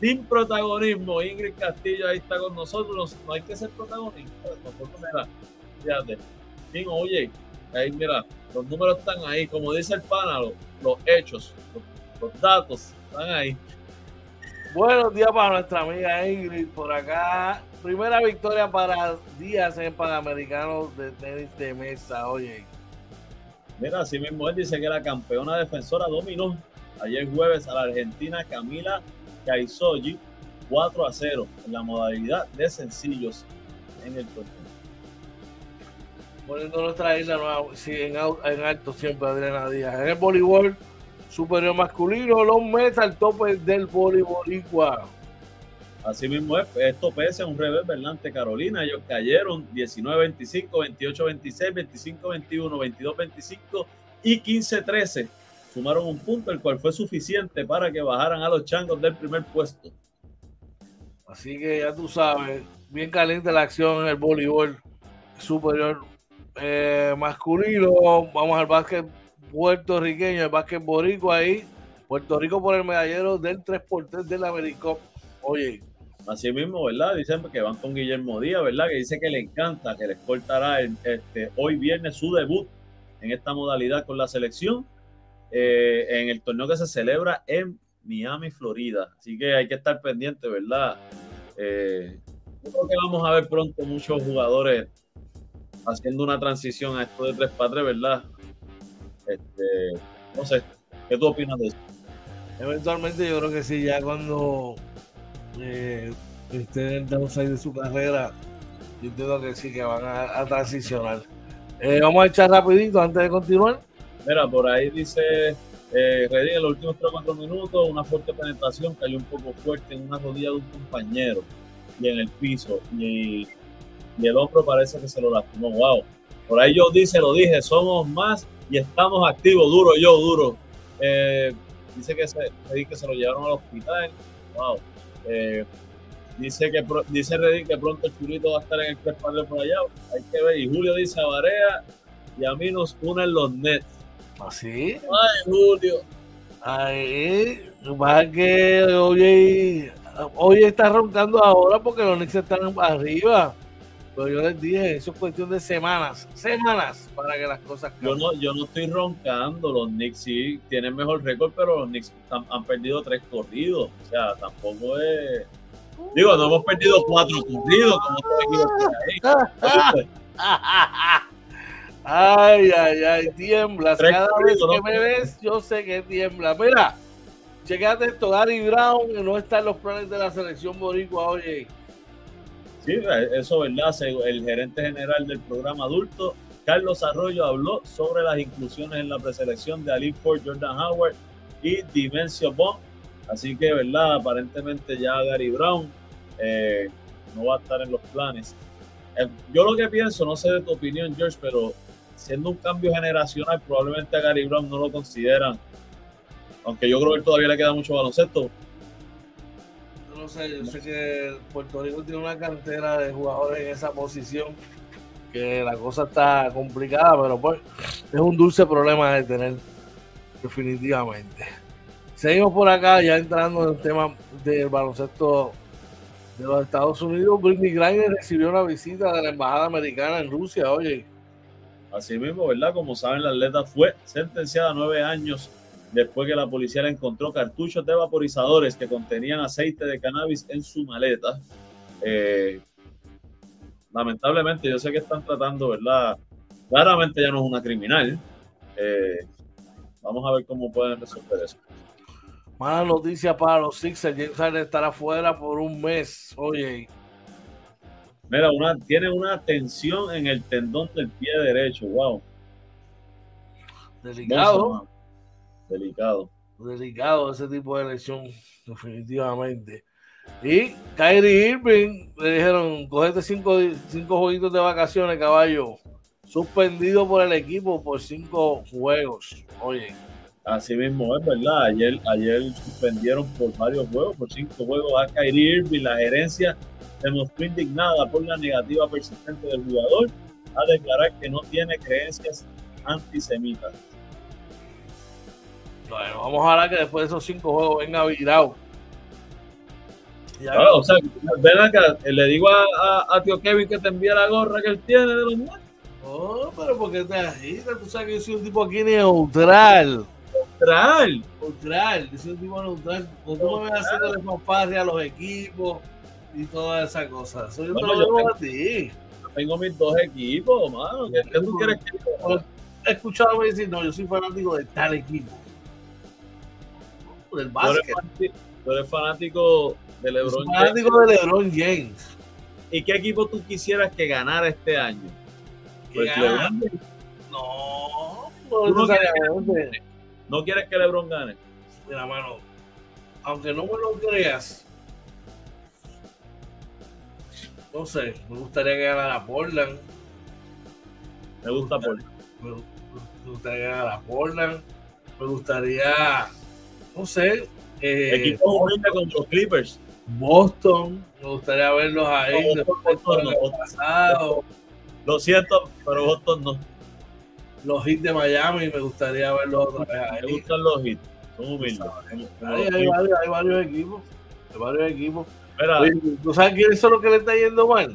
sin protagonismo. Ingrid Castillo ahí está con nosotros. No hay que ser protagonista. mira, fíjate. Oye. Ahí, mira, los números están ahí. Como dice el pana, los, hechos, los, datos están ahí. Buenos días para nuestra amiga Ingrid por acá. Primera victoria para Díaz en Panamericanos de tenis de mesa, oye. Mira, así mismo él dice que la campeona defensora dominó ayer jueves a la argentina Camila Kaisoji 4 a 0 en la modalidad de sencillos en el torneo. Poniendo nuestra isla nueva, sí, en, alto siempre Adriana Díaz. En el voleibol superior masculino, los Mets al tope del voleibol igual. Así mismo es, esto pese a un revés, ¿verdad? Carolina, ellos cayeron 19-25, 28-26, 25-21, 22-25 y 15-13. Sumaron un punto, el cual fue suficiente para que bajaran a los changos del primer puesto. Así que ya tú sabes, bien caliente la acción en el voleibol superior eh, masculino. Vamos al básquet puertorriqueño, el básquet boricua ahí. Puerto Rico por el medallero del 3x3 del América. Oye, Así mismo, ¿verdad? Dicen que van con Guillermo Díaz, ¿verdad? Que dice que le encanta, que les cortará este, hoy viernes su debut en esta modalidad con la selección eh, en el torneo que se celebra en Miami, Florida. Así que hay que estar pendiente, ¿verdad? Eh, yo creo que vamos a ver pronto muchos jugadores haciendo una transición a esto de 3 para 3, ¿verdad? Este, no sé, ¿qué tú opinas de eso? Eventualmente yo creo que sí, ya cuando eh, esté en el de su carrera, yo entiendo que sí, que van a, transicionar. Eh, vamos a echar rapidito antes de continuar. Mira, por ahí dice eh, en los últimos 3 o 4 minutos, una fuerte penetración cayó un poco fuerte en una rodilla de un compañero y en el piso. Y, el hombro parece que se lo lastimó. Wow. Por ahí yo dice, lo dije, somos más y estamos activos, duro yo, duro. Eh, dice que se, que se lo llevaron al hospital. Wow. Eh, dice que dice Reddit que pronto el chulito va a estar en el tres por allá. Hay que ver. Y Julio dice a Barea y a mí nos unen los Nets. ¿Así? ¿Ah, Ay, Julio. Ay, va que oye, hoy está roncando ahora porque los Knicks están arriba. Pero yo les dije, eso es cuestión de semanas, semanas para que las cosas cambien. Yo no, yo no estoy roncando, los Knicks sí tienen mejor récord, pero los Knicks han, perdido tres corridos. O sea, tampoco es. Digo, no hemos perdido cuatro corridos, como ahí. ay, ay, ay, tiemblas. Cada vez que me ves, yo sé que tiembla. Mira, chequete esto, Gary Brown no está en los planes de la selección boricua, oye Sí, eso verdad. El gerente general del programa adulto, Carlos Arroyo, habló sobre las inclusiones en la preselección de Ali Ford, Jordan Howard y Dimensio Bond. Así que, verdad, aparentemente ya Gary Brown eh, no va a estar en los planes. Eh, yo lo que pienso, no sé de tu opinión, George, pero siendo un cambio generacional, probablemente a Gary Brown no lo consideran. Aunque yo creo que todavía le queda mucho baloncesto, sé, yo sé que Puerto Rico tiene una cantera de jugadores en esa posición que la cosa está complicada, pero pues es un dulce problema de tener, definitivamente. Seguimos por acá, ya entrando en el tema del baloncesto de los Estados Unidos. Britney Griner recibió una visita de la embajada americana en Rusia, oye. Así mismo, ¿verdad? Como saben, la atleta fue sentenciada a nueve años después que la policía le encontró cartuchos de vaporizadores que contenían aceite de cannabis en su maleta. Eh, lamentablemente, yo sé que están tratando, ¿verdad? Claramente ya no es una criminal. Eh, vamos a ver cómo pueden resolver eso. Mala noticia para los Sixers. James Harden estará fuera por un mes. Oye. Mira, una, tiene una tensión en el tendón del pie derecho. Wow. Delicado delicado. delicado ese tipo de lesión, definitivamente. Y Kyrie Irving le dijeron, cogete cinco, cinco jueguitos de vacaciones, caballo. Suspendido por el equipo por cinco juegos. Oye. Así mismo es verdad. Ayer, ayer suspendieron por varios juegos, por cinco juegos a Kyrie Irving. La gerencia se mostró indignada por la negativa persistente del jugador a declarar que no tiene creencias antisemitas. Bueno, vamos a hablar que después de esos cinco juegos venga virado o sea, ven acá, le digo a, a, tío Kevin que te envía la gorra que él tiene de los muertos. Oh, pero porque te agitas, tú sabes que yo soy un tipo aquí neutral. Neutral. Neutral, yo soy un tipo neutral. No tú me vas fanfarria a los equipos y todas esas cosas. Soy un bueno, a ti. Tengo mis dos equipos, mano. ¿Qué, ¿qué tú quieres que yo He escuchado a decir, no, yo soy fanático de tal equipo. Del básquet. Tú eres fanático de LeBron James. de LeBron James. ¿Y qué equipo tú quisieras que ganara este año? Pues LeBron No, no, no, quieres no quieres que LeBron gane. Mira, mano, aunque no me lo creas, no sé, me gustaría que ganara Portland. Me gusta Portland. Me, me gustaría que ganara Portland. Me gustaría, no sé. Eh, Equipo como los Clippers. Boston, me gustaría verlos ahí no, Boston, pasado. Lo siento, pero Boston no. Los hits de Miami, me gustaría verlos otra vez ahí. Me gustan los hits, son humildes. Hay, varios, hay, varios, equipos, hay varios equipos. ¿Tú sabes quiénes son los que le está yendo mal?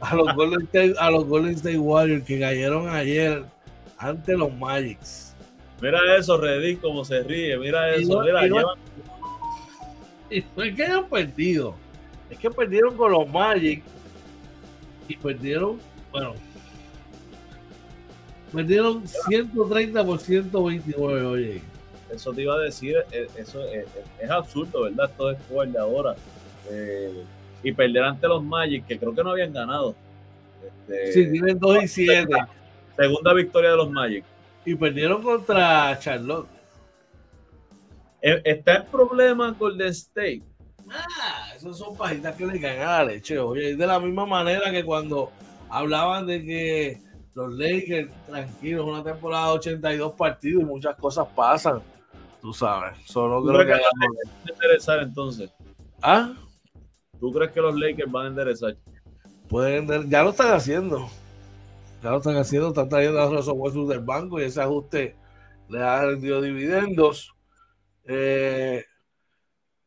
A los Golden State, a los Golden State Warriors que cayeron ayer ante los Magics. Mira eso, Reddy, como se ríe. Mira eso. mira, llevan, y no es que hayan perdido, es que perdieron con los Magic y perdieron, bueno, perdieron 130 por 129, oye. Eso te iba a decir, eh, eso es, absurdo, ¿verdad? Todo es de ahora. Eh, y perder ante los Magic, que creo que no habían ganado. Este, sí, tienen 2 y 7. Segunda victoria de los Magic. Y perdieron contra Charlotte. Está el problema Golden State. Ah, esos son pajitas que le caen a la leche. Oye, de la misma manera que cuando hablaban de que los Lakers, tranquilos, una temporada de 82 partidos y muchas cosas pasan. Tú sabes. Solo creo que. van a enderezar entonces? ¿Ah? ¿Tú crees que los Lakers van a enderezar? Pueden, ya lo están haciendo. Ya lo están haciendo, están trayendo a los opuestos del banco y ese ajuste le ha rendido dividendos. Eh,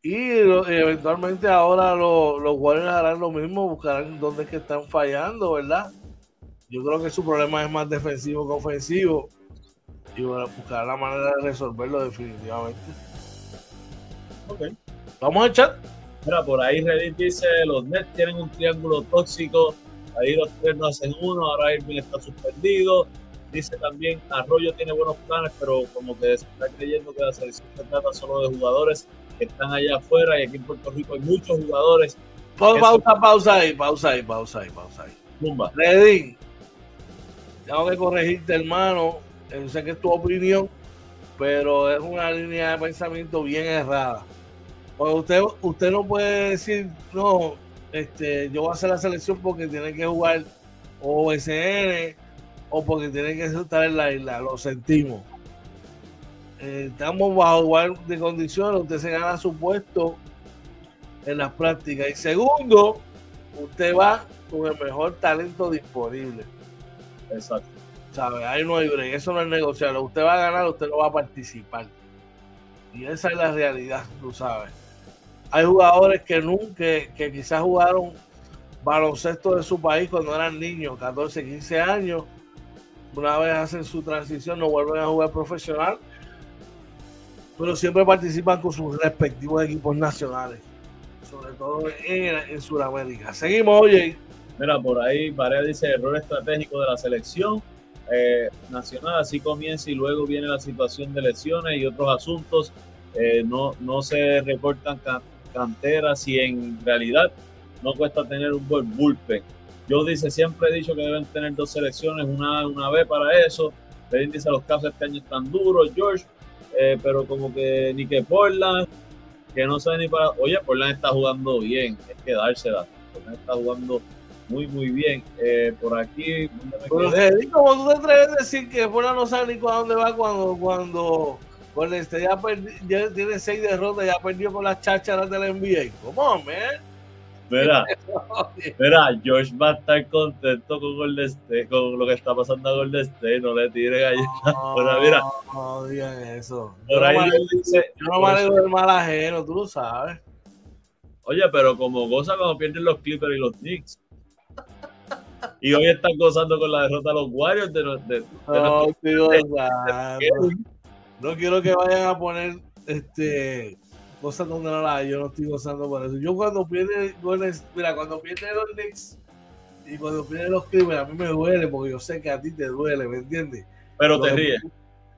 y eventualmente ahora los Warriors harán lo mismo, buscarán dónde es que están fallando, ¿verdad? Yo creo que su problema es más defensivo que ofensivo y buscar la manera de resolverlo definitivamente. Ok. Vamos a echar. Mira, por ahí Reddit dice, los Nets tienen un triángulo tóxico, ahí los tres no hacen uno, ahora Irving está suspendido, Dice también, Arroyo tiene buenos planes, pero como que se está creyendo que la selección se trata solo de jugadores que están allá afuera y aquí en Puerto Rico hay muchos jugadores. Pausa, pausa ahí, pausa ahí, pausa ahí, pausa ahí. Bumba. Tengo que corregirte, hermano. sé que es tu opinión, pero es una línea de pensamiento bien errada. Usted, usted no puede decir, no, este, yo voy a hacer la selección porque tiene que jugar OSN o porque tiene que estar en la isla, lo sentimos. Eh, estamos bajo igual de condiciones, usted se gana su puesto en las prácticas. Y segundo, usted va con el mejor talento disponible. Exacto. ¿Sabe? Ahí no hay break, eso no es negociable. Usted va a ganar, usted no va a participar. Y esa es la realidad, tú sabes. Hay jugadores que nunca, que quizás jugaron baloncesto de su país cuando eran niños, 14, 15 años, una vez hacen su transición no vuelven a jugar profesional, pero siempre participan con sus respectivos equipos nacionales, sobre todo en, en Sudamérica. Seguimos, oye. Mira, por ahí Paredes dice error estratégico de la selección eh, nacional, así comienza y luego viene la situación de lesiones y otros asuntos. Eh, no, no se recortan canteras y en realidad no cuesta tener un buen bullpen yo dice, siempre he dicho que deben tener dos selecciones, una una vez para eso. Pedín dice, los casos este año están duros, George. eh, pero como que ni que Portland, que no sabe ni para. Oye, Portland está jugando bien, es que dársela. Portland está jugando muy, muy bien. Eh, por aquí. ¿Cómo tú te atreves a decir que Portland no sabe ni para dónde va cuando, cuando con este ya, ya, tiene seis derrotas, ya perdió con las chácharas de la NBA? ¿Cómo, man? Mira, mira, George va a estar contento con, Golden State, con lo que está pasando a Golden State. No le tire galletas. No, mira, no digan eso. Por yo ahí no dice, yo no me alegro del mal ajeno, tú lo sabes. Oye, pero como goza cuando pierden los Clippers y los Knicks. Y hoy están gozando con la derrota de los Warriors de, de, no, tío, no quiero que vayan a poner este cosas donde no la yo no estoy gozando por eso. Yo cuando pierde mira, cuando pierde los Knicks y cuando pierde los Clippers, a mí me duele porque yo sé que a ti te duele, ¿me entiendes? Pero te ríes.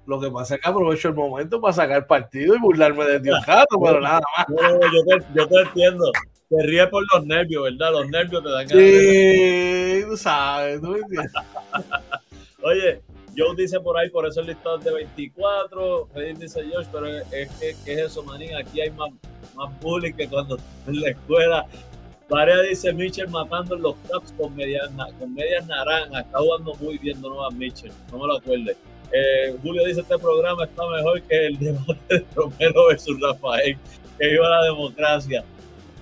Lo que pasa es que aprovecho el momento para sacar partido y burlarme de Dios gato, pero nada más. yo, te, yo te entiendo. Te ríes por los nervios, ¿verdad? Los nervios te dan ganas. Sí, tú sabes, tú me entiendes. Oye, Joe dice por ahí, por eso el listado es de 24. Reddit dice George, pero es que ¿qué es eso, manín? Aquí hay más, más bullying que cuando en la escuela. Varea dice Mitchell matando los caps con medias, con medias naranjas. Está jugando muy bien Donovan Mitchell. No me lo acuerde. Eh, Julio dice: Este programa está mejor que el debate de Romero versus Rafael, que iba a la democracia.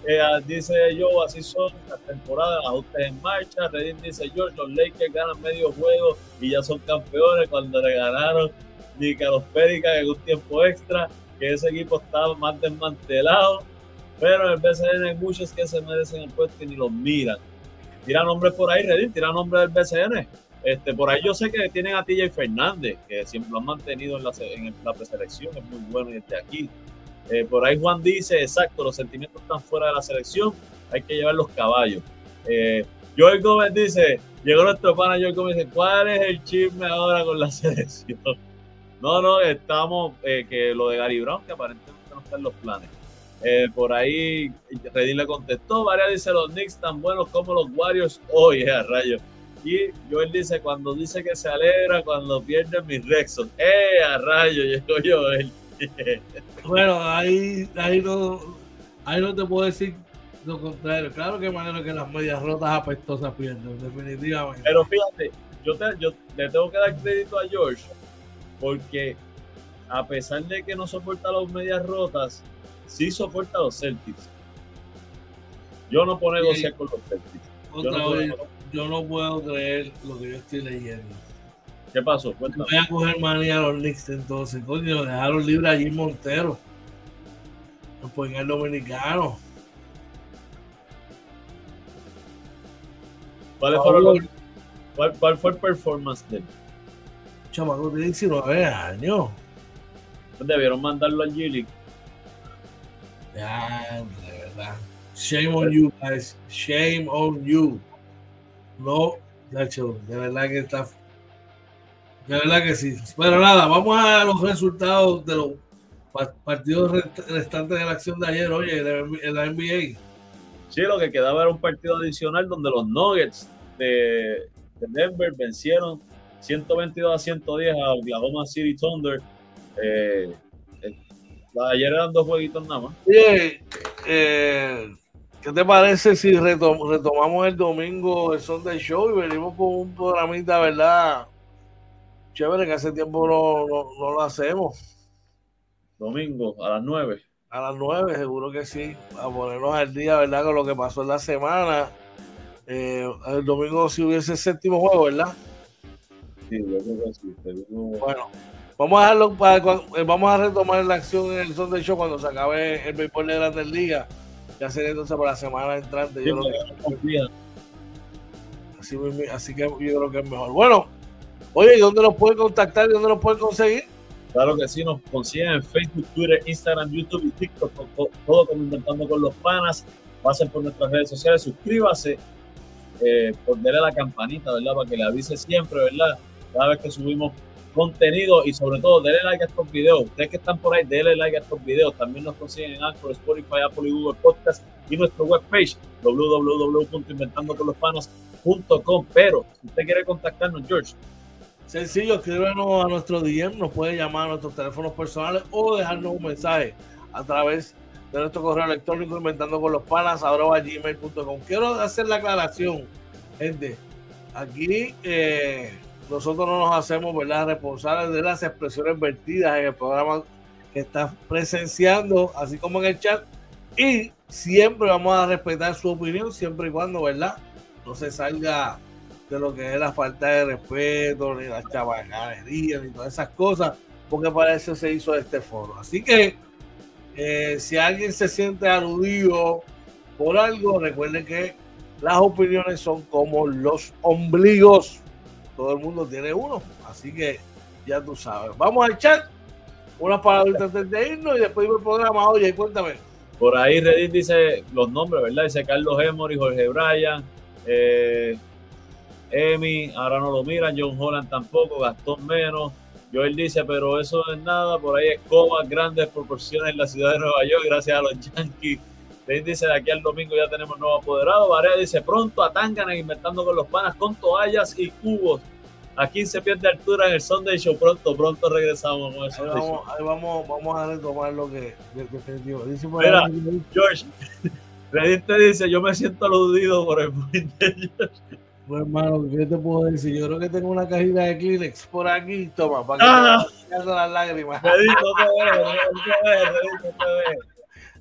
Eh, dice yo, así son las temporadas, ajustes en marcha. Reddit dice George, los Lakers ganan medio juego y ya son campeones cuando le ganaron ni que a los Péricas en un tiempo extra, que ese equipo estaba más desmantelado. Pero en el BCN hay muchos que se merecen el puesto y ni los miran. Tira nombres por ahí, Reddit, tira nombres del BCN. Este, por ahí yo sé que tienen a TJ Fernández, que siempre lo han mantenido en la, en la preselección, es muy bueno está aquí. Eh, por ahí Juan dice, exacto, los sentimientos están fuera de la selección, hay que llevar los caballos. Eh, Joel Gómez dice, llegó nuestro pana Joel Gómez dice, ¿cuál es el chisme ahora con la selección? No, no, estamos, eh, que lo de Gary Brown, que aparentemente no está en los planes. Por ahí Reddy le contestó, Varia dice, los Knicks tan buenos como los Warriors hoy, a rayo. Y Joel dice, cuando dice que se alegra cuando pierde mis Rexos, ¡eh, a rayo! Llegó Joel. bueno, ahí, ahí, no, ahí no te puedo decir lo contrario. Claro que manera que las medias rotas apestosas pierden, definitivamente. Pero fíjate, yo, te, yo le tengo que dar crédito a George porque a pesar de que no soporta las medias rotas, sí soporta los Celtics. Yo no puedo negociar con los Celtics. Yo no, puedo, yo no puedo creer lo que yo estoy leyendo. ¿Qué pasó? Voy a coger manía a los Knicks entonces. Coño, dejaron libre allí Montero. Pues en el dominicano. ¿Cuál, fue, cuál, ¿Cuál, fue el performance de él? Chamaco tiene 19 años. Pues debieron mandarlo al G-League. Ya, de verdad. Shame on you, guys. Shame on you. No, Nacho, de verdad que está de verdad que sí. Pero nada, vamos a los resultados de los partidos restantes de la acción de ayer, oye, en la NBA. Sí, lo que quedaba era un partido adicional donde los Nuggets de, Denver vencieron 122 a 110 a Oklahoma City Thunder. Eh, eh, ayer eran dos jueguitos nada más. Oye, eh, ¿qué te parece si retomamos el domingo el Sunday Show y venimos con un programita, verdad? Chévere, que hace tiempo no, no, lo hacemos. Domingo, a las 9. A las 9, seguro que sí. A ponernos al día, ¿verdad? Con lo que pasó en la semana. Eh, el domingo si hubiese séptimo juego, ¿verdad? Sí, yo creo que sí. Bueno, vamos a dejarlo para, vamos a retomar la acción en el Sunday Show cuando se acabe el béisbol de Grandes Ligas. Ya sería entonces para la semana entrante. yo así, así que yo creo que es mejor. Bueno, Oye, ¿y dónde nos pueden contactar y dónde nos pueden conseguir? Claro que sí, nos consiguen en Facebook, Twitter, Instagram, YouTube y TikTok, todo como Inventando con los Panas. Pasen por nuestras redes sociales, suscríbase, eh, por la campanita, ¿verdad? Para que le avise siempre, ¿verdad? Cada vez que subimos contenido y sobre todo denle like a estos videos. Ustedes que están por ahí, denle like a estos videos. También nos consiguen en Anchor, Spotify, Apple y Google Podcast y nuestra webpage www.inventandoconlospanas.com. Pero si usted quiere contactarnos, George, Sencillo, escríbenos a nuestro DM, nos puede llamar a nuestros teléfonos personales o dejarnos un mensaje a través de nuestro correo electrónico inventando con los panas. Quiero hacer la aclaración, gente. Aquí eh, nosotros no nos hacemos ¿verdad? responsables de las expresiones vertidas en el programa que está presenciando, así como en el chat. Y siempre vamos a respetar su opinión, siempre y cuando, ¿verdad? No se salga de lo que es la falta de respeto, ni la chavacanería, ni todas esas cosas, porque para eso se hizo este foro. Así que eh, si alguien se siente aludido por algo, recuerden que las opiniones son como los ombligos. Todo el mundo tiene uno, así que ya tú sabes. Vamos al chat, unas palabras antes de irnos y después el programa. Oye, cuéntame. Por ahí Reddit dice los nombres, ¿verdad? Dice Carlos Emory, Jorge Bryan, eh, Emi, ahora no lo miran, John Holland tampoco, Gastón menos. Joel dice, pero eso no es nada, por ahí escobas, grandes proporciones en la ciudad de Nueva York, gracias a los Yankees. Reddit dice, de aquí al domingo ya tenemos nuevo apoderado. Varea dice, pronto a Tangana inventando con los panas con toallas y cubos. Aquí se pierde altura en el Sunday Show. Pronto, pronto regresamos con ahí vamos, ahí vamos, vamos a retomar lo que definitivo. Dice Mira, George, Reddit te dice, yo me siento aludido por el point de George. Pues hermano, ¿qué te puedo decir? Yo creo que tengo una cajita de Kleenex por aquí, toma, para que ah, te las lágrimas.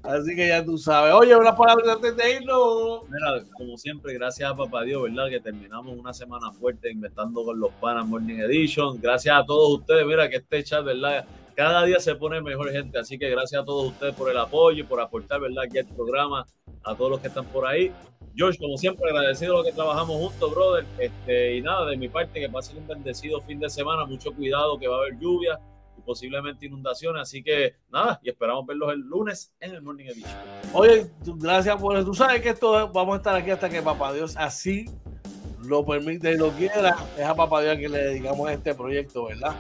Así que ya tú sabes. Oye, una palabra antes de irnos. Mira, como siempre, gracias a Papá Dios, ¿verdad? Que terminamos una semana fuerte inventando con los Panas Morning Edition. Gracias a todos ustedes. Mira que este chat, ¿verdad? Cada día se pone mejor gente. Así que gracias a todos ustedes por el apoyo y por aportar, ¿verdad? Aquí el programa, a todos los que están por ahí. George, como siempre, agradecido lo que trabajamos juntos, brother. Este, y nada, de mi parte, que pasen un bendecido fin de semana. Mucho cuidado, que va a haber lluvia posiblemente inundaciones. Así que nada, y esperamos verlos el lunes en el Morning Edition. Oye, gracias por eso. Tú sabes que esto vamos a estar aquí hasta que Papá Dios así lo permite y lo quiera. Es a Papá Dios que le dedicamos este proyecto, ¿verdad?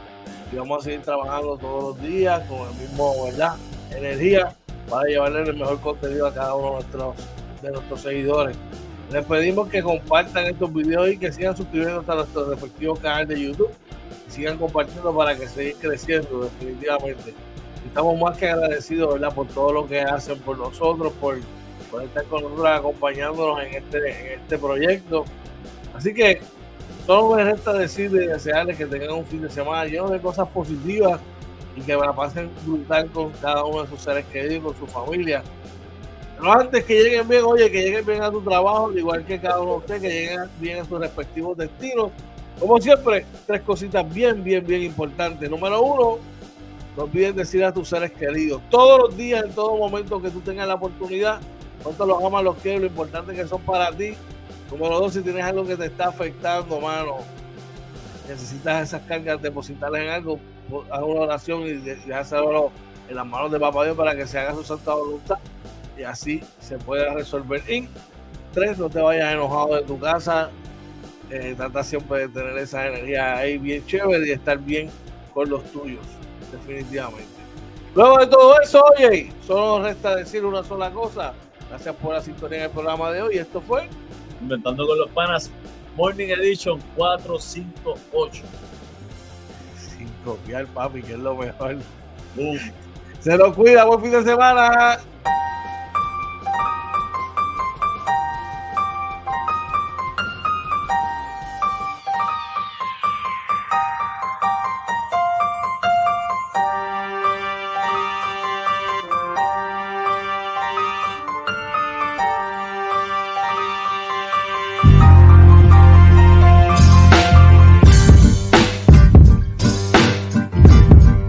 Y vamos a seguir trabajando todos los días con el mismo, ¿verdad? Energía para llevarle el mejor contenido a cada uno de nuestros, de nuestros seguidores. Les pedimos que compartan estos videos y que sigan suscribiéndose a nuestro respectivo canal de YouTube sigan compartiendo para que sigan creciendo definitivamente. Estamos más que agradecidos ¿verdad? por todo lo que hacen por nosotros, por, por estar con nosotros acompañándonos en este, en este proyecto. Así que solo me resta decirles y desearles que tengan un fin de semana lleno de cosas positivas y que la pasen brutal con cada uno de sus seres queridos, con su familia. Pero antes que lleguen bien, oye, que lleguen bien a tu trabajo, igual que cada uno de ustedes, que lleguen bien a sus respectivos destinos como siempre, tres cositas bien, bien, bien importantes. Número uno, no olvides decir a tus seres queridos todos los días, en todo momento que tú tengas la oportunidad, cuánto los amas, los quieres, lo importante que son para ti. Número dos, si tienes algo que te está afectando, mano, necesitas esas cargas, depositarlas en algo, haz una oración y dejárselo en las manos de Papá Dios para que se haga su santa voluntad y así se pueda resolver. Y tres, no te vayas enojado de tu casa, eh, trata siempre de tener esa energía ahí bien chévere y estar bien con los tuyos, definitivamente. Luego de todo eso, oye, solo resta decir una sola cosa. Gracias por la sintonía en el programa de hoy. Esto fue Inventando con los Panas Morning Edition 458. Sin copiar, papi, que es lo mejor. Se lo cuida, buen fin de semana.